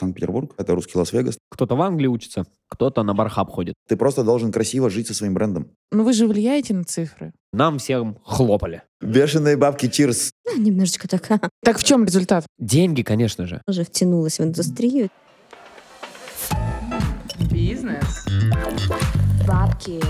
Санкт-Петербург, это русский Лас-Вегас. Кто-то в Англии учится, кто-то на бархаб ходит. Ты просто должен красиво жить со своим брендом. Ну вы же влияете на цифры. Нам всем хлопали. Бешеные бабки, чирс. Ну, немножечко так Так в чем результат? Деньги, конечно же. уже втянулась в индустрию. Бизнес. Бабки.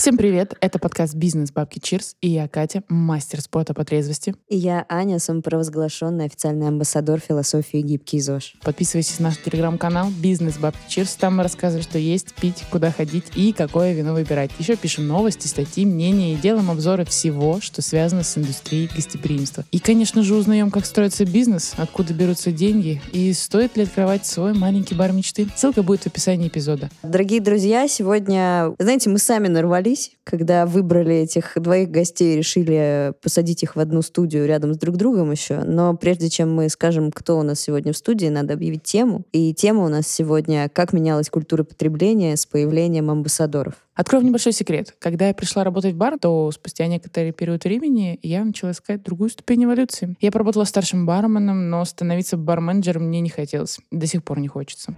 Всем привет, это подкаст «Бизнес Бабки Чирс» и я, Катя, мастер спорта по трезвости. И я, Аня, самопровозглашенный официальный амбассадор философии гибкий ЗОЖ. Подписывайтесь на наш телеграм-канал «Бизнес Бабки Чирс», там мы рассказываем, что есть, пить, куда ходить и какое вино выбирать. Еще пишем новости, статьи, мнения и делаем обзоры всего, что связано с индустрией гостеприимства. И, конечно же, узнаем, как строится бизнес, откуда берутся деньги и стоит ли открывать свой маленький бар мечты. Ссылка будет в описании эпизода. Дорогие друзья, сегодня, знаете, мы сами нарвались, когда выбрали этих двоих гостей, решили посадить их в одну студию рядом с друг другом еще. Но прежде чем мы скажем, кто у нас сегодня в студии, надо объявить тему. И тема у нас сегодня «Как менялась культура потребления с появлением амбассадоров». Открою небольшой секрет. Когда я пришла работать в бар, то спустя некоторый период времени я начала искать другую ступень эволюции. Я поработала старшим барменом, но становиться барменджером мне не хотелось. До сих пор не хочется.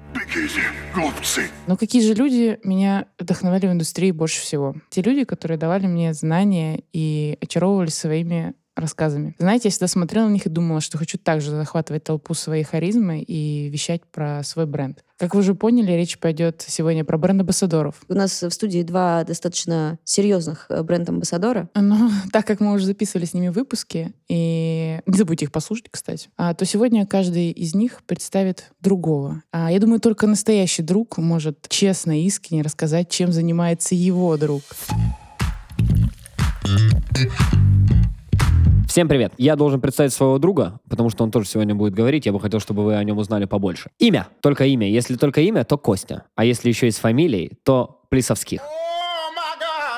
глупцы. Но какие же люди меня вдохновляли в индустрии больше всего? Те люди, которые давали мне знания и очаровывали своими рассказами. Знаете, я всегда смотрела на них и думала, что хочу также захватывать толпу своей харизмы и вещать про свой бренд. Как вы уже поняли, речь пойдет сегодня про бренд-амбассадоров. У нас в студии два достаточно серьезных э, бренд-амбассадора. Но так как мы уже записывали с ними выпуски, и не забудьте их послушать, кстати, а, то сегодня каждый из них представит другого. А, я думаю, только настоящий друг может честно и искренне рассказать, чем занимается его друг. Всем привет. Я должен представить своего друга, потому что он тоже сегодня будет говорить. Я бы хотел, чтобы вы о нем узнали побольше. Имя. Только имя. Если только имя, то Костя. А если еще и с фамилией, то Плисовских.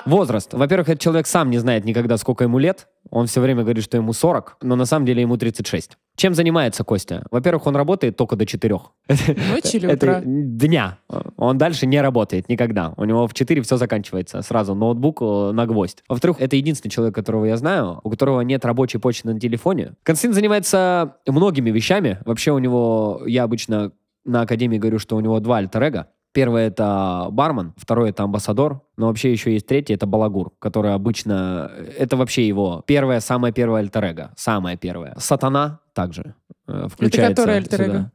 Возраст. Во-первых, этот человек сам не знает никогда, сколько ему лет. Он все время говорит, что ему 40, но на самом деле ему 36. Чем занимается Костя? Во-первых, он работает только до 4. Ночи или утра? дня. Он дальше не работает никогда. У него в 4 все заканчивается. Сразу ноутбук э, на гвоздь. Во-вторых, это единственный человек, которого я знаю, у которого нет рабочей почты на телефоне. Константин занимается многими вещами. Вообще у него, я обычно на академии говорю, что у него два альтер Первое это бармен, второе это амбассадор, но вообще еще есть третий, это балагур, который обычно, это вообще его первое, самое первое альтер самое первое. Сатана также э, включается которое альтер-эго? сюда.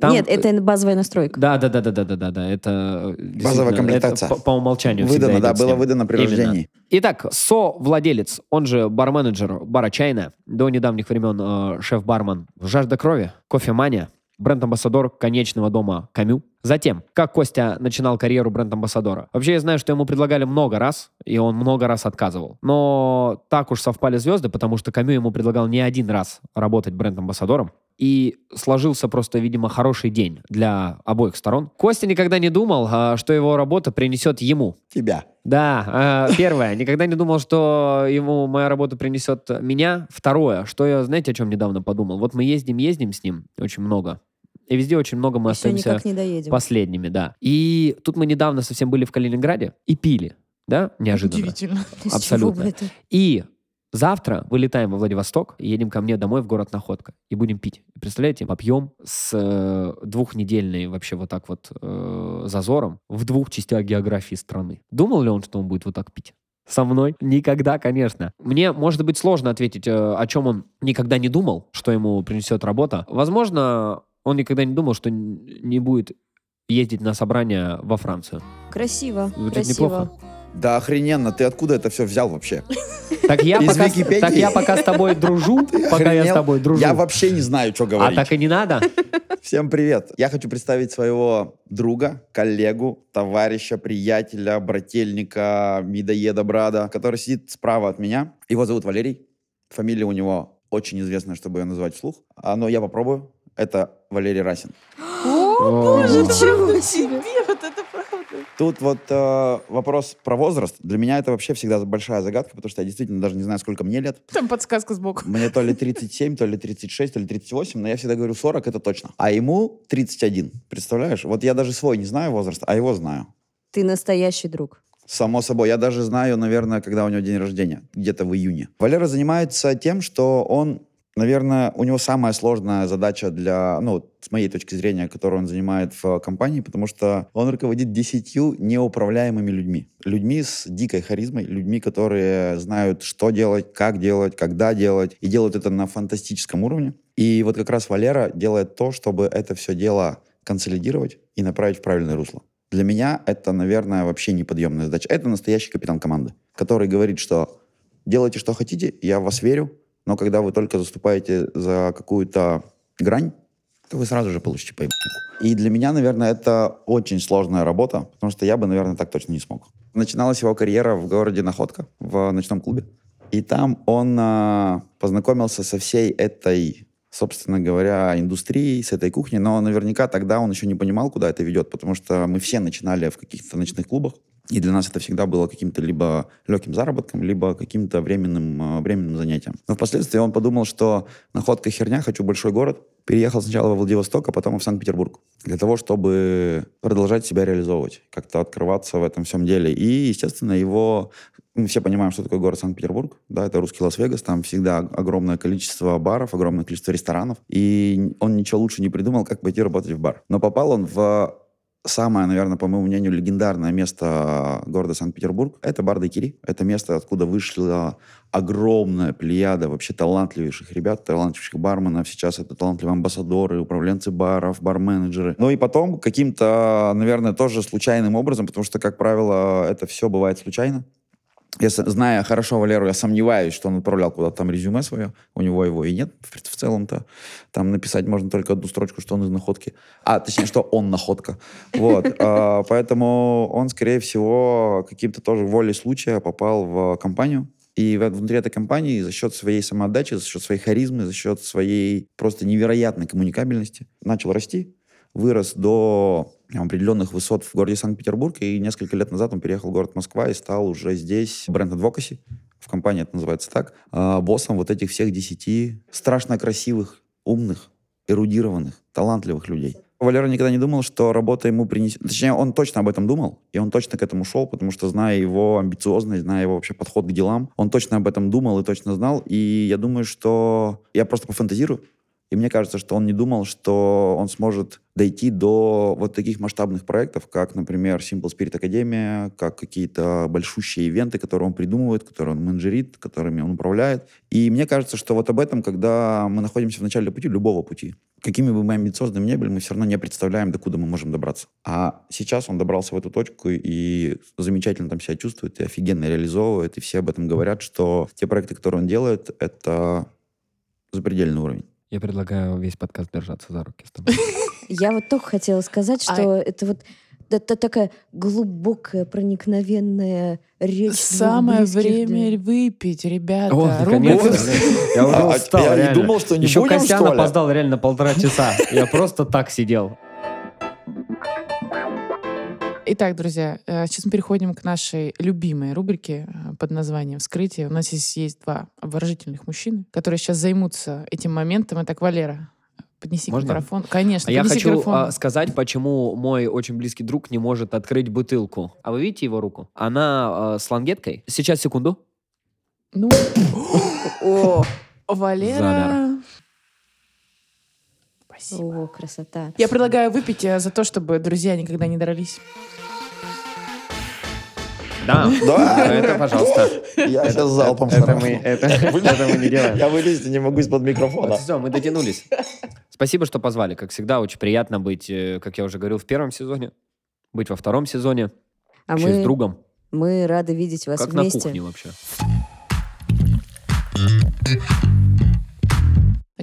Там- Нет, это базовая настройка. да, да, да, да, да, да, да, да. Это э, действительно, комплектация. это по, по умолчанию. Выдано, да, было выдано при Именно. рождении. Итак, со-владелец, он же бар-менеджер бара «Чайная», до недавних времен э, шеф-бармен «Жажда крови», «Кофемания», бренд-амбассадор конечного дома «Камю». Затем, как Костя начинал карьеру бренд-амбассадора. Вообще, я знаю, что ему предлагали много раз, и он много раз отказывал. Но так уж совпали звезды, потому что Камю ему предлагал не один раз работать бренд-амбассадором. И сложился просто, видимо, хороший день для обоих сторон. Костя никогда не думал, а, что его работа принесет ему Тебя. да, э, первое. Никогда не думал, что ему моя работа принесет меня. Второе, что я, знаете, о чем недавно подумал? Вот мы ездим, ездим с ним очень много. И везде очень много мы Все остаемся не доедем. последними, да. И тут мы недавно совсем были в Калининграде и пили, да, неожиданно. Удивительно. Абсолютно. И завтра вылетаем во Владивосток едем ко мне домой в город Находка и будем пить. Представляете, попьем с э, двухнедельной вообще вот так вот э, зазором в двух частях географии страны. Думал ли он, что он будет вот так пить? Со мной? Никогда, конечно. Мне, может быть, сложно ответить, э, о чем он никогда не думал, что ему принесет работа. Возможно, он никогда не думал, что не будет ездить на собрания во Францию. Красиво, Звучит красиво. неплохо. Да охрененно, ты откуда это все взял вообще? Так я, Из пока, Википедии? так я пока с тобой дружу, пока я с Охренел? тобой дружу. Я вообще не знаю, что А говорить. так и не надо? Всем привет. Я хочу представить своего друга, коллегу, товарища, приятеля, брательника, медоеда, брада, который сидит справа от меня. Его зовут Валерий. Фамилия у него очень известная, чтобы ее назвать вслух. А, но я попробую. Это Валерий Расин. боже, Ничего себе! вот это правда. Тут вот э, вопрос про возраст. Для меня это вообще всегда большая загадка, потому что я действительно даже не знаю, сколько мне лет. Там подсказка сбоку. Мне то ли 37, то ли 36, то ли 38, но я всегда говорю 40, это точно. А ему 31. Представляешь? Вот я даже свой не знаю возраст, а его знаю. Ты настоящий друг. Само собой. Я даже знаю, наверное, когда у него день рождения. Где-то в июне. Валера занимается тем, что он, наверное, у него самая сложная задача для, ну, с моей точки зрения, которую он занимает в компании, потому что он руководит десятью неуправляемыми людьми. Людьми с дикой харизмой, людьми, которые знают, что делать, как делать, когда делать, и делают это на фантастическом уровне. И вот как раз Валера делает то, чтобы это все дело консолидировать и направить в правильное русло. Для меня это, наверное, вообще неподъемная задача. Это настоящий капитан команды, который говорит, что делайте, что хотите, я в вас верю, но когда вы только заступаете за какую-то грань, то вы сразу же получите по И для меня, наверное, это очень сложная работа, потому что я бы, наверное, так точно не смог. Начиналась его карьера в городе Находка, в ночном клубе. И там он а, познакомился со всей этой собственно говоря, индустрией, с этой кухней, но наверняка тогда он еще не понимал, куда это ведет, потому что мы все начинали в каких-то ночных клубах, и для нас это всегда было каким-то либо легким заработком, либо каким-то временным, э, временным занятием. Но впоследствии он подумал, что находка херня, хочу большой город. Переехал сначала во Владивосток, а потом в Санкт-Петербург. Для того, чтобы продолжать себя реализовывать, как-то открываться в этом всем деле. И, естественно, его мы все понимаем, что такое город Санкт-Петербург. Да, это русский Лас-Вегас. Там всегда огромное количество баров, огромное количество ресторанов. И он ничего лучше не придумал, как пойти работать в бар. Но попал он в самое, наверное, по моему мнению, легендарное место города Санкт-Петербург — это бар Дайкири. Это место, откуда вышла огромная плеяда вообще талантливейших ребят, талантливейших барменов. Сейчас это талантливые амбассадоры, управленцы баров, бар-менеджеры. Ну и потом каким-то, наверное, тоже случайным образом, потому что, как правило, это все бывает случайно, я, зная хорошо Валеру, я сомневаюсь, что он отправлял куда-то там резюме свое. У него его и нет в, в целом-то. Там написать можно только одну строчку, что он из находки. А, точнее, что он находка. Вот. А, поэтому он, скорее всего, каким-то тоже волей случая попал в компанию. И внутри этой компании за счет своей самоотдачи, за счет своей харизмы, за счет своей просто невероятной коммуникабельности начал расти, вырос до определенных высот в городе Санкт-Петербург, и несколько лет назад он переехал в город Москва и стал уже здесь бренд Advocacy, в компании это называется так, а, боссом вот этих всех десяти страшно красивых, умных, эрудированных, талантливых людей. Валера никогда не думал, что работа ему принесет... Точнее, он точно об этом думал, и он точно к этому шел, потому что, зная его амбициозность, зная его вообще подход к делам, он точно об этом думал и точно знал. И я думаю, что... Я просто пофантазирую. И мне кажется, что он не думал, что он сможет дойти до вот таких масштабных проектов, как, например, Simple Spirit Академия, как какие-то большущие ивенты, которые он придумывает, которые он менеджерит, которыми он управляет. И мне кажется, что вот об этом, когда мы находимся в начале пути, любого пути, какими бы мы амбициозными ни были, мы все равно не представляем, докуда мы можем добраться. А сейчас он добрался в эту точку и замечательно там себя чувствует, и офигенно реализовывает, и все об этом говорят, что те проекты, которые он делает, это запредельный уровень. Я предлагаю весь подкаст держаться за руки с тобой. Я вот только хотела сказать, А что это вот это такая глубокая, проникновенная речь. Самое время выпить, ребята. О, наконец-то. Я уже А, устал, я не реально. думал, что не Еще Костян опоздал реально полтора часа. Я просто так сидел. Итак, друзья, э, сейчас мы переходим к нашей любимой рубрике э, под названием «Вскрытие». У нас здесь есть два обворожительных мужчины, которые сейчас займутся этим моментом. Итак, Валера, поднеси Можно? микрофон. Конечно, А я хочу микрофон. а, сказать, почему мой очень близкий друг не может открыть бутылку. А вы видите его руку? Она а, с лангеткой. Сейчас, секунду. Ну, О, Валера... Замер. Спасибо. о, красота. Я предлагаю выпить э, за то, чтобы друзья никогда не дрались. Да. Да? Это, пожалуйста. Я сейчас залпом Это шарахну. мы, это, это мы не делаем. Я вылезть не могу из-под микрофона. Вот все, мы дотянулись. Спасибо, что позвали. Как всегда, очень приятно быть, э, как я уже говорил, в первом сезоне, быть во втором сезоне, А и с мы, другом. мы рады видеть вас Как на вместе. кухне вообще.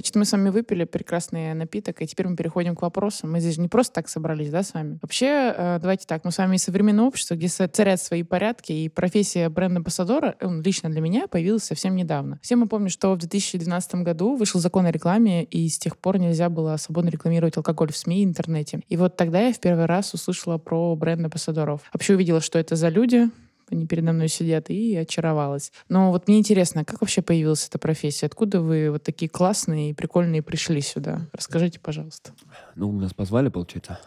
Значит, мы с вами выпили прекрасный напиток, и теперь мы переходим к вопросам. Мы здесь не просто так собрались, да, с вами? Вообще, э, давайте так, мы с вами из современного общества, где царят свои порядки, и профессия бренд-амбассадора, он лично для меня появилась совсем недавно. Все мы помним, что в 2012 году вышел закон о рекламе, и с тех пор нельзя было свободно рекламировать алкоголь в СМИ и интернете. И вот тогда я в первый раз услышала про бренд-амбассадоров. Вообще увидела, что это за люди, они передо мной сидят, и очаровалась. Но вот мне интересно, как вообще появилась эта профессия? Откуда вы вот такие классные и прикольные пришли сюда? Расскажите, пожалуйста. Ну, нас позвали, получается.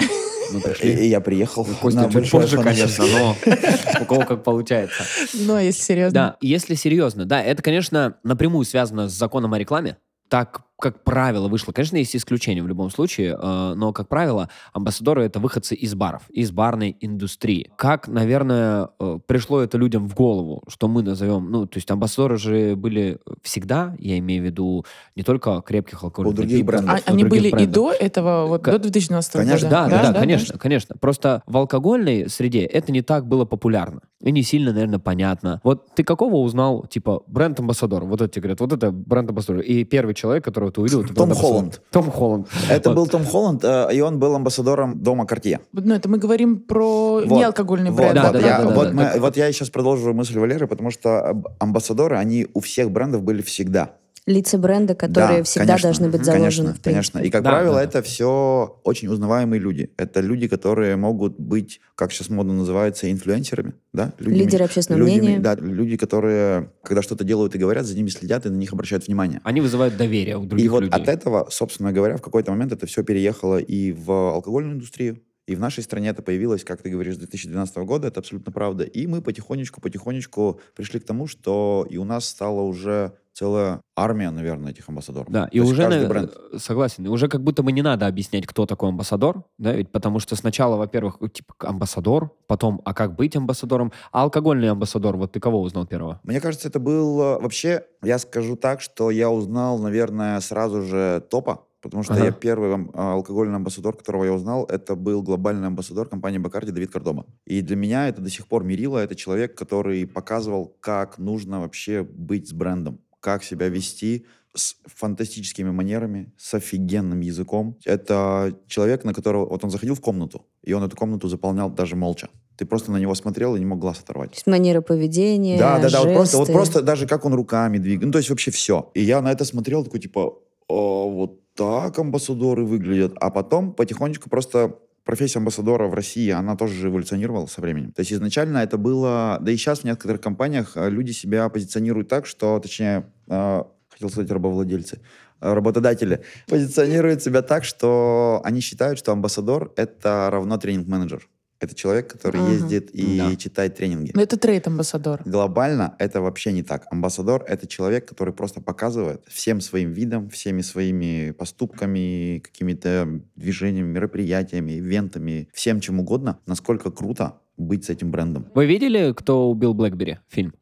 Мы И, пришли. и я приехал Костя на чуть позже, конечно, но у кого как получается. Ну, а если серьезно? Да, если серьезно, да, это, конечно, напрямую связано с законом о рекламе. Так, как правило, вышло. Конечно, есть исключения в любом случае, э, но, как правило, амбассадоры — это выходцы из баров, из барной индустрии. Как, наверное, э, пришло это людям в голову, что мы назовем... Ну, то есть амбассадоры же были всегда, я имею в виду, не только крепких алкогольных У других брендов. А- у они других были и брендов. до этого, вот Ка- до 2012 Конечно, года? Да, да, да, конечно, конечно. Просто в алкогольной среде это не так было популярно. И не сильно, наверное, понятно. Вот ты какого узнал, типа, бренд-амбассадор? Вот это тебе говорят, вот это бренд-амбассадор. И первый человек, которого ты увидел, это Том бренд-амбассадор. Холланд. Том Холланд. Это Вот. был Том Холланд, э, и он был амбассадором дома Картье. Ну, это мы говорим про Вот. неалкогольный Вот, бренд. Да, вот да, я, да, да, вот, да. мы- Так- вот я сейчас продолжу мысль Валеры, потому что об- амбассадоры, они у всех брендов были всегда. Лица бренда, которые Да, всегда конечно, должны быть заложены, Конечно, в принципе. конечно. И, как Да, правило, да, это все очень узнаваемые люди. Это люди, которые могут быть, как сейчас модно называется, инфлюенсерами. Да? Людьми- Лидеры общественного людьми, мнения. Да, люди, которые, когда что-то делают и говорят, за ними следят и на них обращают внимание. Они вызывают доверие у других И вот людей. от этого, собственно говоря, в какой-то момент это все переехало и в алкогольную индустрию, и в нашей стране это появилось, как ты говоришь, с 2012 года, это абсолютно правда. И мы потихонечку, потихонечку пришли к тому, что и у нас стала уже целая армия, наверное, этих амбассадоров. Да, и То уже, на- бренд. э, согласен, и уже как будто бы не надо объяснять, кто такой амбассадор, да, ведь потому что сначала, во-первых, типа амбассадор, потом, а как быть амбассадором, а алкогольный амбассадор, вот ты кого узнал первого? Мне кажется, это был... Вообще, я скажу так, что я узнал, наверное, сразу же топа, потому что Ага. я первый а, алкогольный амбассадор, которого я узнал, это был глобальный амбассадор компании Бакарди Давид Кордоба. И для меня это до сих пор мерило. Это человек, который показывал, как нужно вообще быть с брендом, как себя вести с фантастическими манерами, с офигенным языком. Это человек, на которого... Вот он заходил в комнату, и он эту комнату заполнял даже молча. Ты просто на него смотрел и не мог глаз оторвать. То есть манера поведения, Да, да, да, вот просто, вот жесты. просто даже как он руками двигает, ну, то есть вообще все. И я на это смотрел, такой, типа, «О, вот так амбассадоры выглядят. А потом потихонечку просто профессия амбассадора в России, она тоже же эволюционировала со временем. То есть изначально это было, да и сейчас в некоторых компаниях э, люди себя позиционируют так, что, точнее, э, хотел сказать рабовладельцы, э, работодатели позиционируют себя так, что они считают, что амбассадор — это равно тренинг-менеджер. Это человек, который Ага. ездит и Да. читает тренинги. Ну, это трейд-амбассадор. Глобально это вообще не так. Амбассадор — это человек, который просто показывает всем своим видом, всеми своими поступками, какими-то движениями, мероприятиями, ивентами, всем чем угодно, насколько круто быть с этим брендом. Вы видели, кто убил Блэкбери? Фильм?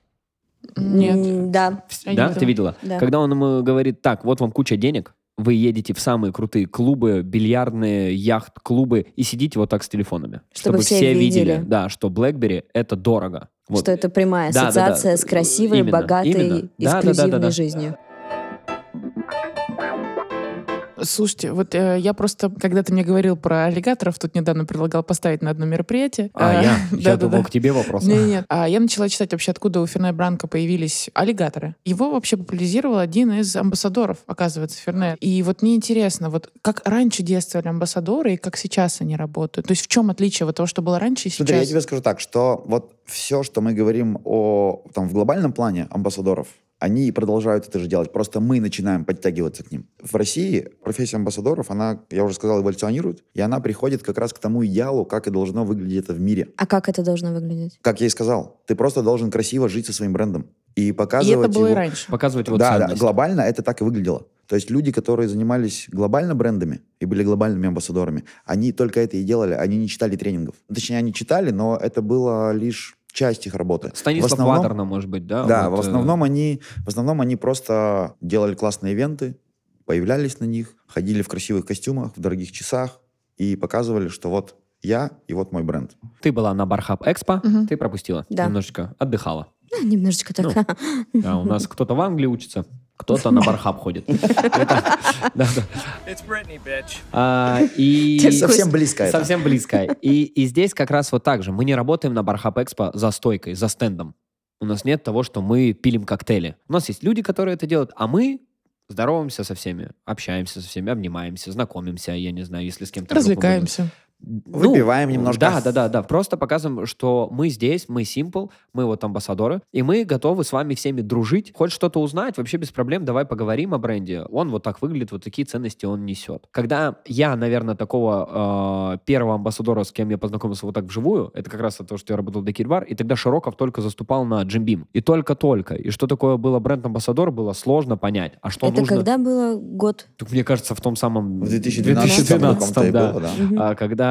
Нет. Да. Да, ты видела? Да. Когда он ему говорит, так, вот вам куча денег, вы едете в самые крутые клубы, бильярдные, яхт-клубы и сидите вот так с телефонами. Чтобы все видели. да, что BlackBerry это дорого. Вот. Что это прямая Да, да, да. ассоциация с красивой, Именно, богатой, именно. Да, да, да, эксклюзивной да, да. жизнью. Слушайте, вот э, я просто, когда ты мне говорил про аллигаторов, тут недавно предлагал поставить на одно мероприятие. А, Э, я, я думал, к тебе вопрос. Нет, нет. А я начала читать вообще, откуда у Ферне Бранко появились аллигаторы. Его вообще популяризировал один из амбассадоров, оказывается, Ферне. И вот мне интересно, вот как раньше действовали амбассадоры и как сейчас они работают. То есть в чем отличие вот того, что было раньше и Смотри, я сейчас? тебе скажу так, что вот все, что мы говорим о там, в глобальном плане амбассадоров, они и продолжают это же делать. Просто мы начинаем подтягиваться к ним. В России профессия амбассадоров, она, я уже сказал, эволюционирует, и она приходит как раз к тому идеалу, как и должно выглядеть это в мире. А как это должно выглядеть? Как я и сказал, ты просто должен красиво жить со своим брендом и И показывать это было его. и раньше. Показывать вот да, да, глобально это так и выглядело. То есть люди, которые занимались глобально брендами и были глобальными амбассадорами, они только это и делали, они не читали тренингов. Точнее, они читали, но это было лишь часть их работы. Станислав В основном- Ватерна, может быть, да? Да, вот, в э, основном они, в основном они просто делали классные ивенты, появлялись на них, ходили в красивых костюмах, в дорогих часах и показывали, что вот я и вот мой бренд. Ты была на Бархаб Экспо, Мгм. ты пропустила. Да. Немножечко отдыхала. Ну, немножечко Ну, так. Да, у нас кто-то в Англии учится, кто-то на Бархаб ходит. А, И... Совсем близко. Совсем близко. И, здесь как раз вот так же. Мы не работаем на Бархаб Экспо за стойкой, за стендом. У нас нет того, что мы пилим коктейли. У нас есть люди, которые это делают, а мы здороваемся со всеми, общаемся со всеми, обнимаемся, знакомимся, я не знаю, если с кем-то Развлекаемся. Ну, Выпиваем немножко. Да, да, да, да. Просто показываем, что мы здесь, мы Simple, мы вот амбассадоры, и мы готовы с вами всеми дружить. Хочешь что-то узнать, вообще без проблем, давай поговорим о бренде. Он вот так выглядит, вот такие ценности он несет. Когда я, наверное, такого э, первого амбассадора, с кем я познакомился вот так вживую, это как раз то, что я работал в Декильбар, и тогда Широков только заступал на Jim Beam. И только-только. И что такое было бренд-амбассадор, было сложно понять. А что Это нужно... когда было год? Так, мне кажется, в том самом... В 2012 2012, и да. было, да. А, когда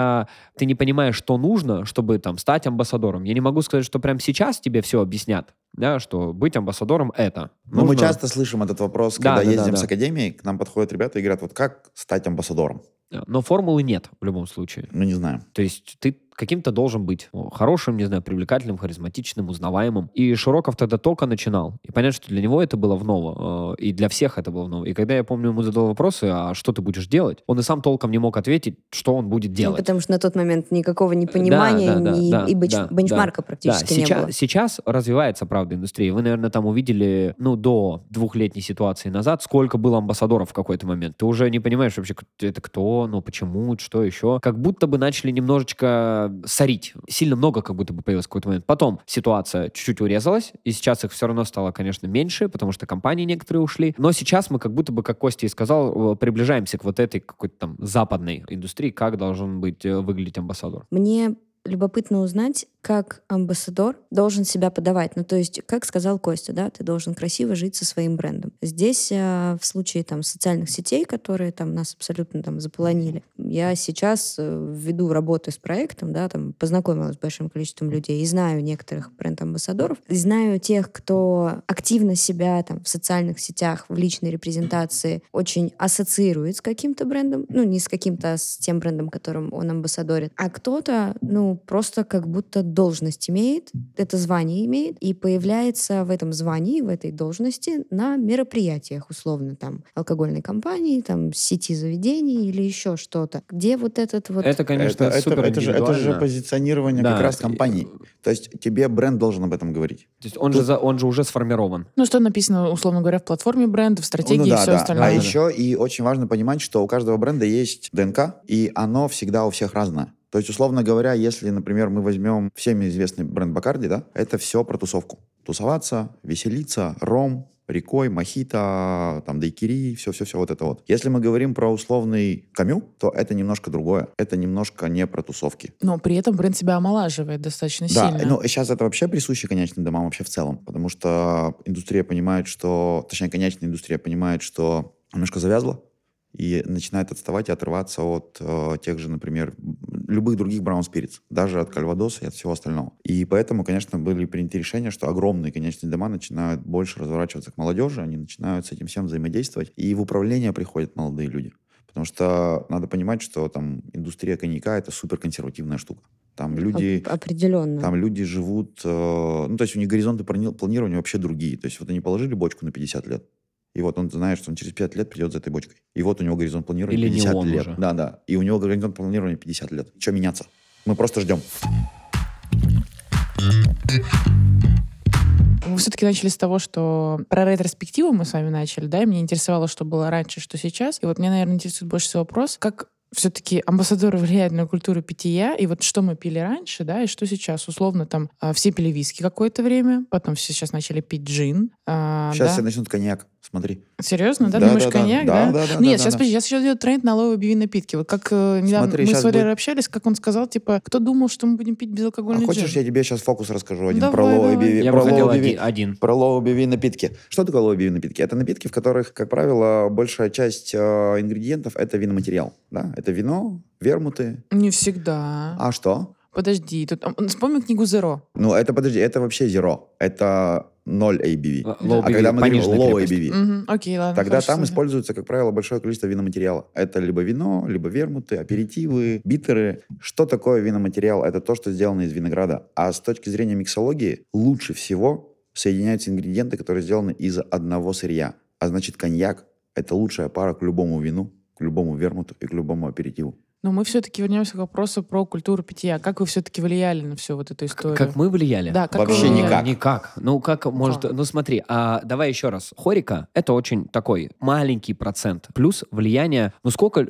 ты не понимаешь, что нужно, чтобы там стать амбассадором. Я не могу сказать, что прямо сейчас тебе все объяснят, да, что быть амбассадором это. Ну, мы Нужно- часто слышим этот вопрос, Да, когда да, да, ездим да. с академией, к нам подходят ребята и говорят, вот как стать амбассадором? Но формулы нет в любом случае. Ну, не знаю. То есть ты каким-то должен быть ну, хорошим, не знаю, привлекательным, харизматичным, узнаваемым. И Широков тогда только начинал. И понятно, что для него это было в ново. э, И для всех это было в ново. И когда я помню, ему задал вопросы, а что ты будешь делать, он и сам толком не мог ответить, что он будет Ну, делать. потому что на тот момент никакого непонимания да, да, ни- да, и бенч- да, бенчмарка Да, практически не сейчас, было. сейчас развивается, правда, индустрия. Вы, наверное, там увидели, ну, до двухлетней ситуации назад, сколько было амбассадоров в какой-то момент. Ты уже не понимаешь вообще, это кто, ну, почему, что еще. Как будто бы начали немножечко сорить. Сильно много как будто бы появилось в какой-то момент. Потом ситуация чуть-чуть урезалась, и сейчас их все равно стало, конечно, меньше, потому что компании некоторые ушли. Но сейчас мы как будто бы, как Костя и сказал, э, приближаемся к вот этой какой-то там западной индустрии, как должен быть э, выглядеть амбассадор. Мне любопытно узнать, как амбассадор должен себя подавать. Ну, то есть, как сказал Костя, да, ты должен красиво жить со своим брендом. Здесь, э, в случае там социальных сетей, которые там нас абсолютно там заполонили, я сейчас э, ввиду работы с проектом, да, там познакомилась с большим количеством людей и знаю некоторых бренд-амбассадоров, знаю тех, кто активно себя там в социальных сетях, в личной репрезентации очень ассоциирует с каким-то брендом, ну, не с каким-то, а с тем брендом, которым он амбассадорит, а кто-то, ну, просто как будто должность имеет, это звание имеет, и появляется в этом звании, в этой должности на мероприятиях, условно, там, алкогольной компании, там, сети заведений или еще что-то. Где вот этот вот... Это, конечно, это, супер это же, это же позиционирование Да, как раз и- компании. То есть тебе бренд должен об этом говорить. То есть он же, за- он же уже сформирован. Ну, что написано, условно говоря, в платформе бренда, в стратегии ну и да, все да. остальное. А Да, да, еще и очень важно понимать, что у каждого бренда есть ДНК, и оно всегда у всех разное. То есть, условно говоря, если, например, мы возьмем всеми известный бренд Бакарди, да, это все про тусовку. Тусоваться, веселиться, ром, рекой, мохито, там, дайкири, все-все-все вот это вот. Если мы говорим про условный камю, то это немножко другое. Это немножко не про тусовки. Но при этом бренд себя омолаживает достаточно Да, сильно. ну сейчас это вообще присуще конечным домам вообще в целом, потому что индустрия понимает, что, точнее, конечная индустрия понимает, что немножко завязла и начинает отставать и отрываться от э, тех же, например, любых других Brown Spirits, даже от Кальвадоса и от всего остального. И поэтому, конечно, были приняты решения, что огромные конечные дома начинают больше разворачиваться к молодежи, они начинают с этим всем взаимодействовать, и в управление приходят молодые люди. Потому что надо понимать, что там индустрия коньяка — это суперконсервативная штука. Там люди... Оп- определенно. Там люди живут, э, ну, то есть у них горизонты плани- планирования вообще другие. То есть вот они положили бочку на 50 лет, и вот он знает, что он через 5 лет придет за этой бочкой. И вот у него горизонт планирования Или не 50 он лет. уже. Да, да. И у него горизонт планирования 50 лет. Что меняться? Мы просто ждем. Вы все-таки начали с того, что про ретроспективу мы с вами начали, да, и меня интересовало, что было раньше, что сейчас. И вот меня, наверное, интересует больше всего вопрос, как все-таки амбассадоры влияют на культуру питья, и вот что мы пили раньше, да, и что сейчас. Условно, там, а, все пили виски какое-то время, потом все сейчас начали пить джин. а, Сейчас да? все начнут коньяк. Смотри. Серьезно, да? Да, Думаешь, да, да. коньяк, Да, да? да, да, Нет, да, сейчас, да. подожди, сейчас сейчас идет тренд на ABV -ные напитки. Вот как э, недавно Смотри, мы с Валерой будет- общались, как он сказал, типа, кто думал, что мы будем пить А безалкогольный хочешь, джин? я тебе сейчас фокус расскажу один Давай, про low и давай. ABV- Я про бы хотел low ABV- один. Про low ABV напитки. Что такое low ABV напитки? Это напитки, в которых, как правило, большая часть э, ингредиентов это виноматериал. Да? Это вино, вермуты. Не всегда. А что? Подожди, тут а, вспомни книгу Zero. Ну, это, подожди, это вообще zero. Это 0 ABV. Low а ABV, когда мы говорим low крепость. ABV, Мгм, Окей, ладно. тогда хорошо, там слушай. используется, как правило, большое количество виноматериала. Это либо вино, либо вермуты, аперитивы, битеры. Что такое виноматериал? Это то, что сделано из винограда. А с точки зрения миксологии, лучше всего соединяются ингредиенты, которые сделаны из одного сырья. А значит, коньяк — это лучшая пара к любому вину, к любому вермуту и к любому аперитиву. Но мы все-таки вернемся к вопросу про культуру питья. Как вы все-таки влияли на всю вот эту историю? Как мы влияли? Да, как Вообще вы влияли? никак. Никак. Ну, как может... Ну, смотри, а, давай еще раз. Хорика — это очень такой маленький процент. Плюс влияние... Ну, сколько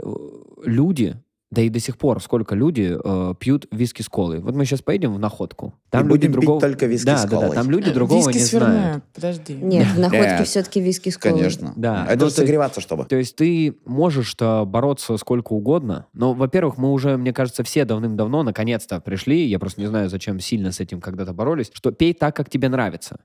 люди Да и до сих пор сколько люди э, пьют виски с колой. Вот мы сейчас поедем в находку. Там И люди будем пить другого... только виски да, с да, да, колой. там люди другого Виски не с Ферме, знают. Подожди. Нет, в находке Нет. все-таки виски с колой. Конечно. Да. Это Ну, согреваться, чтобы. То есть ты можешь э, бороться сколько угодно, но, во-первых, мы уже, мне кажется, все давным-давно наконец-то пришли, я просто не знаю, зачем сильно с этим когда-то боролись, что пей так, как тебе нравится.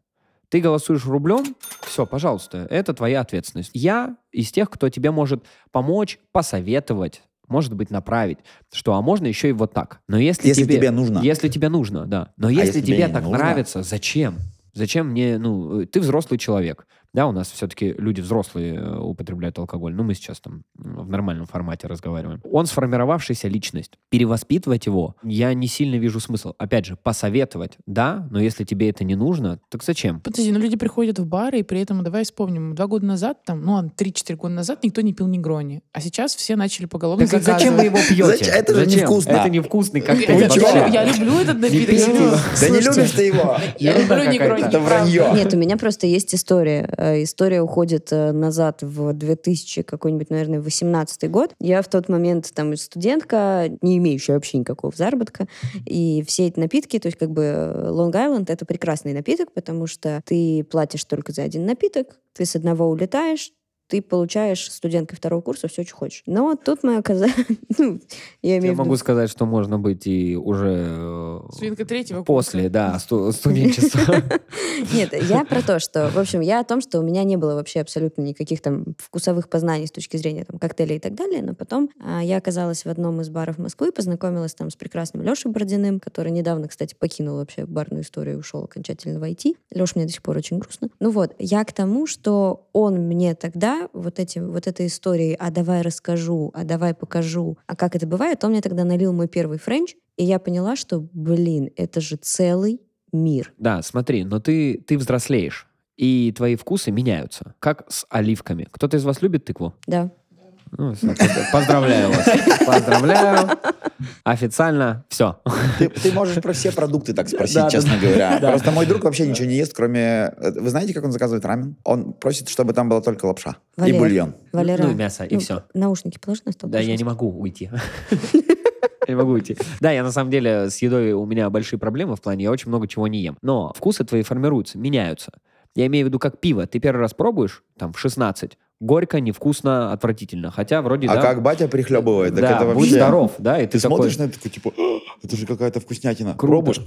Ты голосуешь рублем, все, пожалуйста, это твоя ответственность. Я из тех, кто тебе может помочь, посоветовать, может быть, направить, что, а можно еще и вот так. Но если, Если тебе нужно. Если тебе нужно, да. Но если, если тебе тебе так нужно? нравится, зачем? Зачем мне, ну, ты взрослый человек. Да, у нас все-таки люди взрослые э, употребляют алкоголь. Ну, мы сейчас там в нормальном формате разговариваем. Он сформировавшаяся личность. Перевоспитывать его я не сильно вижу смысл. Опять же, посоветовать, да, но если тебе это не нужно, так зачем? Подожди, ну люди приходят в бары, и при этом, давай вспомним, два года назад, там, ну ладно, три-четыре года назад никто не пил негрони. А сейчас все начали поголовно Так зачем вы его пьете? Это же Зачем? невкусно. Это невкусный коктейль. Я, чего? я- я люблю этот напиток. Да не любишь ты его. Я люблю негрони. Это вранье. Нет, у меня просто есть история. Э, История уходит э, назад в 2000 какой-нибудь, наверное, 18 год. Я в тот момент там студентка, не имеющая вообще никакого заработка. И все эти напитки, то есть как бы Лонг-Айленд это прекрасный напиток, потому что ты платишь только за один напиток, ты с одного улетаешь, ты получаешь студенткой второго курса все, что хочешь. Но тут мы оказались... Ну, я имею Я в виду... могу сказать, что можно быть и уже э, Свинка третьего после, курса. да, сту- студенчества. Нет, я про то, что, в общем, я о том, что у меня не было вообще абсолютно никаких там вкусовых познаний с точки зрения там коктейлей и так далее, но потом а, я оказалась в одном из баров Москвы, познакомилась там с прекрасным Лешей Бородиным, который недавно, кстати, покинул вообще барную историю и ушел окончательно в IT. Леша мне до сих пор очень грустно. Ну вот, я к тому, что он мне тогда вот, эти, вот этой историей «а давай расскажу», «а давай покажу», «а как это бывает», он мне тогда налил мой первый French, и я поняла, что, блин, это же целый мир. Да, смотри, но ты, ты взрослеешь, и твои вкусы меняются, как с оливками. Кто-то из вас любит тыкву? Да. Ну, поздравляю вас. Поздравляю. Официально все. Ты, ты можешь про все продукты так спросить, Да, да, честно говоря. да. Просто мой друг вообще ничего не ест, кроме... э, Вы знаете, как он заказывает рамен? Он просит, чтобы там была только лапша и Валер. бульон. Валера, Ну и мясо, и ну, всё. Наушники положи на стол. Да, я не могу уйти. Я не могу уйти. Да, я на самом деле с едой у меня большие проблемы в плане, я очень много чего не ем. Но вкусы твои формируются, меняются. Я имею в виду как пиво. Ты первый раз пробуешь, там, в 16, горько, невкусно, отвратительно. Хотя вроде, А да, как батя прихлебывает, так да, это будь вообще... здоров, да, и Ты ты, такой, смотришь на это такой, типа, «А, это же какая-то вкуснятина. Круто. Пробуешь?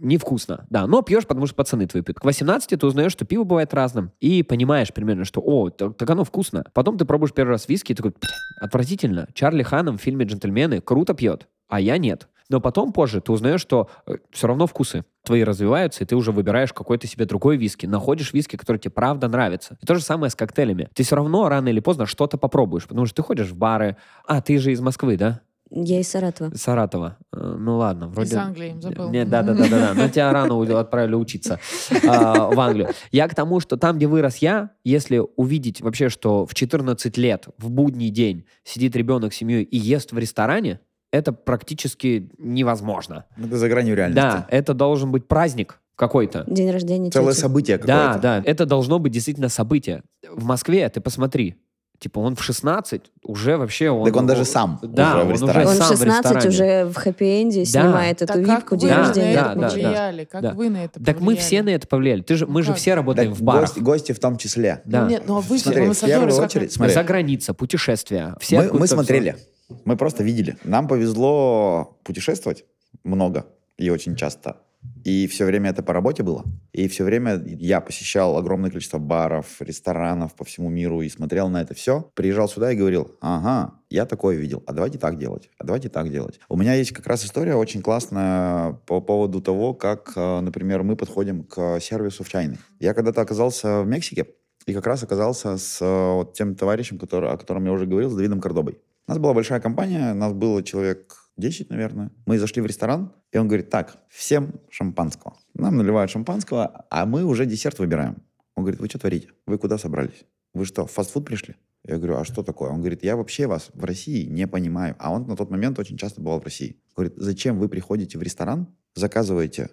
невкусно. Да, но пьешь, потому что пацаны твои пьют. К 18 ты узнаешь, что пиво бывает разным. И понимаешь примерно, что, о, так, так оно вкусно. Потом ты пробуешь первый раз виски и такой, «Пф, отвратительно. Чарли Ханом в фильме «Джентльмены» круто пьет, а я нет. Но потом позже ты узнаешь, что все равно вкусы твои развиваются, и ты уже выбираешь какой-то себе другой виски. Находишь виски, который тебе правда нравится. И то же самое с коктейлями. Ты все равно рано или поздно что-то попробуешь, потому что ты ходишь в бары. А, ты же из Москвы, да? Я из Саратова. Саратова. Э, Ну ладно, вроде... Из Англии, забыл. Нет, да, да, да, да, да. Но тебя рано отправили учиться а, в Англию. Я к тому, что там, где вырос я, если увидеть вообще, что в 14 лет в будний день сидит ребенок с семьей и ест в ресторане, это практически невозможно. Это за гранью реальности. Да, это должен быть праздник какой-то. День рождения Целое тети. событие Да, какое-то. да, это должно быть действительно событие. В Москве, ты посмотри, типа он в 16 уже вообще... Он, Так он даже сам да, уже в он ресторане. Он сам в 16 ресторане. уже в хэппи-энде снимает Так эту как випку вы день Да, на рождения да, это да, повлияли? Как Да. вы на это Так мы повлияли? все на это повлияли. Ты же, мы Ну же как? все работаем Так в барах. гости, гости в том числе. Да. Нет, ну а вы Смотри, в первую очередь, смотри, За граница, путешествия. Все мы, мы смотрели, мы просто видели. Нам повезло путешествовать много и очень часто. И все время это по работе было. И все время я посещал огромное количество баров, ресторанов по всему миру и смотрел на это все. Приезжал сюда и говорил, ага, я такое видел, а давайте так делать, а давайте так делать. У меня есть как раз история очень классная по поводу того, как, э, например, мы подходим к сервису в чайной. Я когда-то оказался в Мексике, и как раз оказался с э, вот тем товарищем, который, о котором я уже говорил, с Давидом Кордобой. У нас была большая компания, нас было человек 10, наверное. Мы зашли в ресторан, и он говорит, так, всем шампанского. Нам наливают шампанского, а мы уже десерт выбираем. Он говорит, вы что творите? Вы куда собрались? Вы что, в фастфуд пришли? Я говорю, а что такое? Он говорит, я вообще вас в России не понимаю. А он на тот момент очень часто бывал в России. Говорит, зачем вы приходите в ресторан, заказываете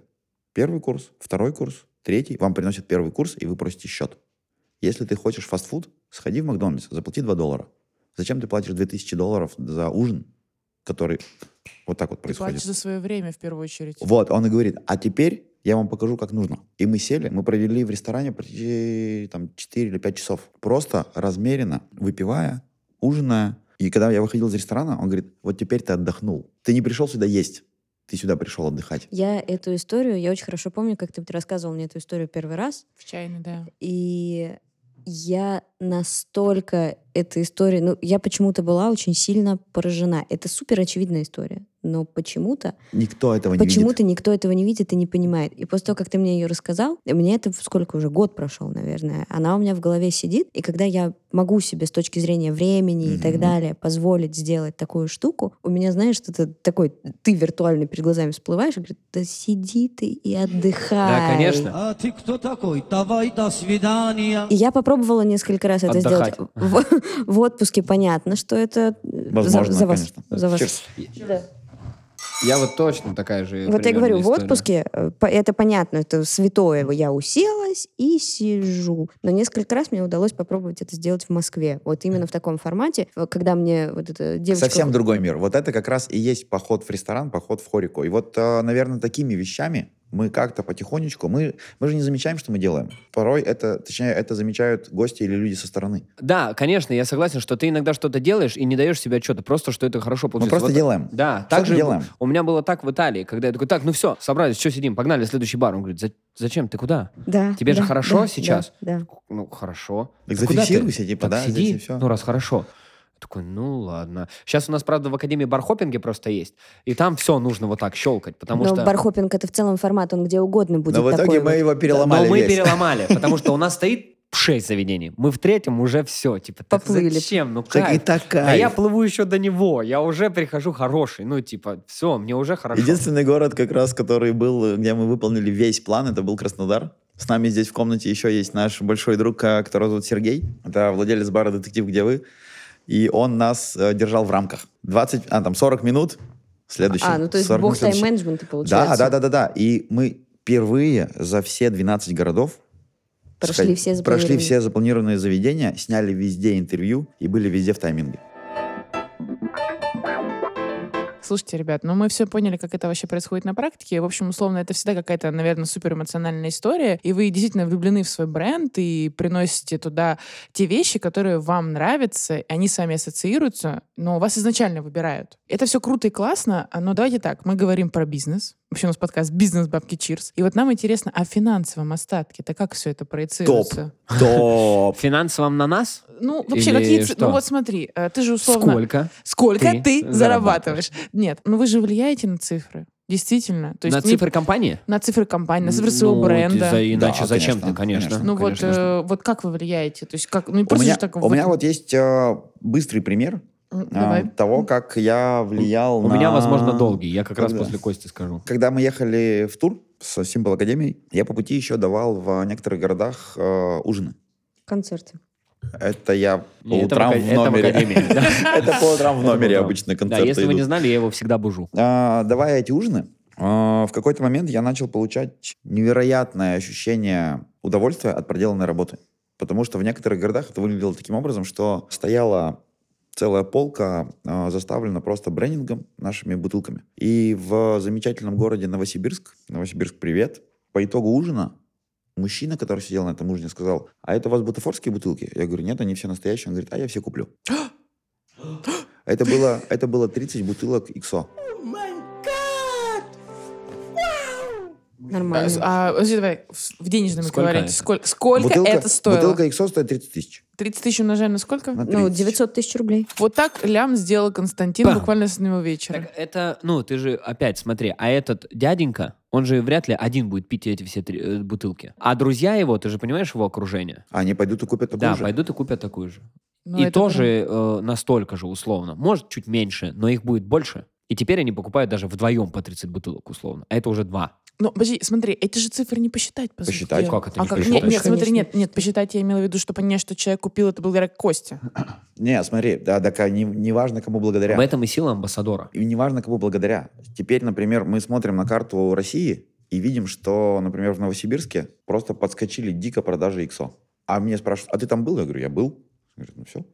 первый курс, второй курс, третий, вам приносят первый курс, и вы просите счет. Если ты хочешь фастфуд, сходи в Макдональдс, заплати 2 доллара. Зачем ты платишь 2000 долларов за ужин, который вот так вот Ты платишь происходит. за свое время в первую очередь. Вот, он и говорит, а теперь я вам покажу, как нужно. И мы сели, мы провели в ресторане почти там 4 или 5 часов. Просто размеренно, выпивая, ужиная. И когда я выходил из ресторана, он говорит, вот теперь ты отдохнул. Ты не пришел сюда есть, ты сюда пришел отдыхать. Я эту историю, я очень хорошо помню, как ты рассказывал мне эту историю первый раз. В чайной, да. И я настолько эта история... Ну, я почему-то была очень сильно поражена. Это супер очевидная история. Но почему-то Никто этого не видит. Почему-то никто этого не видит и не понимает. И после того, как ты мне ее рассказал, мне это сколько уже год прошел, наверное, она у меня в голове сидит. И когда я могу себе с точки зрения времени и так далее позволить сделать такую штуку, у меня, знаешь, что-то такой, ты виртуально перед глазами всплываешь и говорит, да сиди ты и отдыхай. Да, конечно. А ты кто такой? Давай до свидания. И я попробовала несколько раз это Отдыхать. сделать в, в отпуске. Понятно, что это э, Возможно, за, за вас. конечно. За вас. Cheers. Я вот точно такая же Вот я говорю, в история. отпуске э, это понятно, это святое. Я уселась и сижу. Но несколько раз мне удалось попробовать это сделать в Москве. Вот именно в таком формате, э, когда мне вот эта девочка... Совсем другой мир. Вот это как раз и есть поход в ресторан, поход в хорику. И вот, наверное, такими вещами мы как-то потихонечку, мы, мы же не замечаем, что мы делаем. Порой это, точнее, это замечают гости или люди со стороны. Да, конечно, я согласен, что ты иногда что-то делаешь и не даешь себе отчета, просто что это хорошо Мы получилось. просто Вот- делаем. Да, Что так мы же делаем? у меня было так в Италии, когда я такой, так, ну все, собрались, что сидим, погнали, следующий бар. Он говорит, «За- зачем, ты куда? Да, Тебе же да, хорошо да, сейчас? Да, да. Ну, хорошо. Так «Да куда ты?» зафиксируйся, типа, Так да, сиди, здесь и всё. ну раз хорошо. Я Такой, ну ладно. Сейчас у нас, правда, в Академии бархопинги просто есть. И там все нужно вот так щелкать, потому Но что... бархопинг это в целом формат, он где угодно будет Но в итоге такой мы вот. его переломали Но мы весь. переломали, потому что у нас стоит шесть заведений. Мы в третьем уже все. Типа, так Поплыли. зачем? Ну Так и кайф. так А я плыву еще до него. Я уже прихожу хороший. Ну, типа, все, мне уже хорошо. Единственный город, как раз, который был, где мы выполнили весь план, это был Краснодар. С нами здесь в комнате еще есть наш большой друг, э, которого зовут Сергей. Это владелец бара «Детектив, где вы?». И он нас э, держал в рамках. 20, а, там 40 минут. Следующий. А, ну то есть 40 бог тайм-менеджмента получается. Да, да, да, да, да. И мы впервые за все 12 городов Прошли сходи- все прошли запланированные. все запланированные заведения, сняли везде интервью и были везде в тайминге. Слушайте, ребят, ну мы все поняли, как это вообще происходит на практике. В общем, условно, это всегда какая-то, наверное, супер эмоциональная история. И вы действительно влюблены в свой бренд и приносите туда те вещи, которые вам нравятся, они с вами ассоциируются, но вас изначально выбирают. Это все круто и классно, но давайте так, мы говорим про бизнес. Вообще у нас подкаст «Бизнес Бабки Чирс». И вот нам интересно, о финансовом остатке. Это как все это проецируется? Топ! Финансовым на нас? Ну, вообще, Или какие... что? Ну, вот смотри, э, ты же условно... Сколько? Сколько ты ты, зарабатываешь? Нет, ну вы же влияете на цифры. Действительно. То есть на не- цифры компании? на цифры компании, на цифры своего Ну, бренда. за- Иначе Да, зачем конечно, ты, конечно. конечно. Ну вот, конечно. э, вот как вы влияете? То есть как, ну не У просто меня, же так у меня вот есть э, быстрый пример Давай. того, как я влиял У на... меня, возможно, долгий. Я как раз Когда? после Кости скажу. Когда мы ехали в тур с Simple Академией, я по пути еще давал в некоторых городах э, ужины. Концерты. Это я по И утрам в номере. Да. Это по утрам в номере обычно Да, концерты если вы не знали, я его всегда бужу. А, Давая эти ужины, а, в какой-то момент я начал получать невероятное ощущение удовольствия от проделанной работы. Потому что в некоторых городах это выглядело таким образом, что стояла целая полка а, заставлена просто брендингом, нашими бутылками. И в замечательном городе Новосибирск, Новосибирск, привет, по итогу ужина мужчина, который сидел на этом ужине, сказал, а это у вас бутафорские бутылки? Я говорю, нет, они все настоящие. Он говорит, а я все куплю. Это было, это было 30 бутылок иксо. Нормально. А, подожди, давай, в денежном Сколько? Сколько, сколько бутылка, это стоило? Бутылка иксо стоит 30 тысяч. 30 тысяч умножаем на сколько? На Ну, 30. 900 тысяч рублей. Вот так лям сделал Константин Пам. буквально с одного вечера. Так это, ну, ты же опять смотри, а этот дяденька, он же вряд ли один будет пить эти все три, э, бутылки. А друзья его, ты же понимаешь его окружение? Они пойдут и купят такую да, же. пойдут и купят такую же. Ну, и тоже э, настолько же условно. Может, чуть меньше, но их будет больше. И теперь они покупают даже вдвоем по 30 бутылок условно. А это уже два. Ну, подожди, смотри, эти же цифры не посчитать, по сути Посчитать? дела. Как это а не как? Нет, нет, смотри, нет, нет, посчитать я имела в виду, что понять, что человек купил это благодаря Косте. Не, смотри, да, так не, не важно, кому благодаря. В этом и сила амбассадора. И не важно, кому благодаря. Теперь, например, мы смотрим на карту России и видим, что, например, в Новосибирске просто подскочили дико продажи иксо. А мне спрашивают, а ты там был? Я говорю, я был. Говорит, ну все,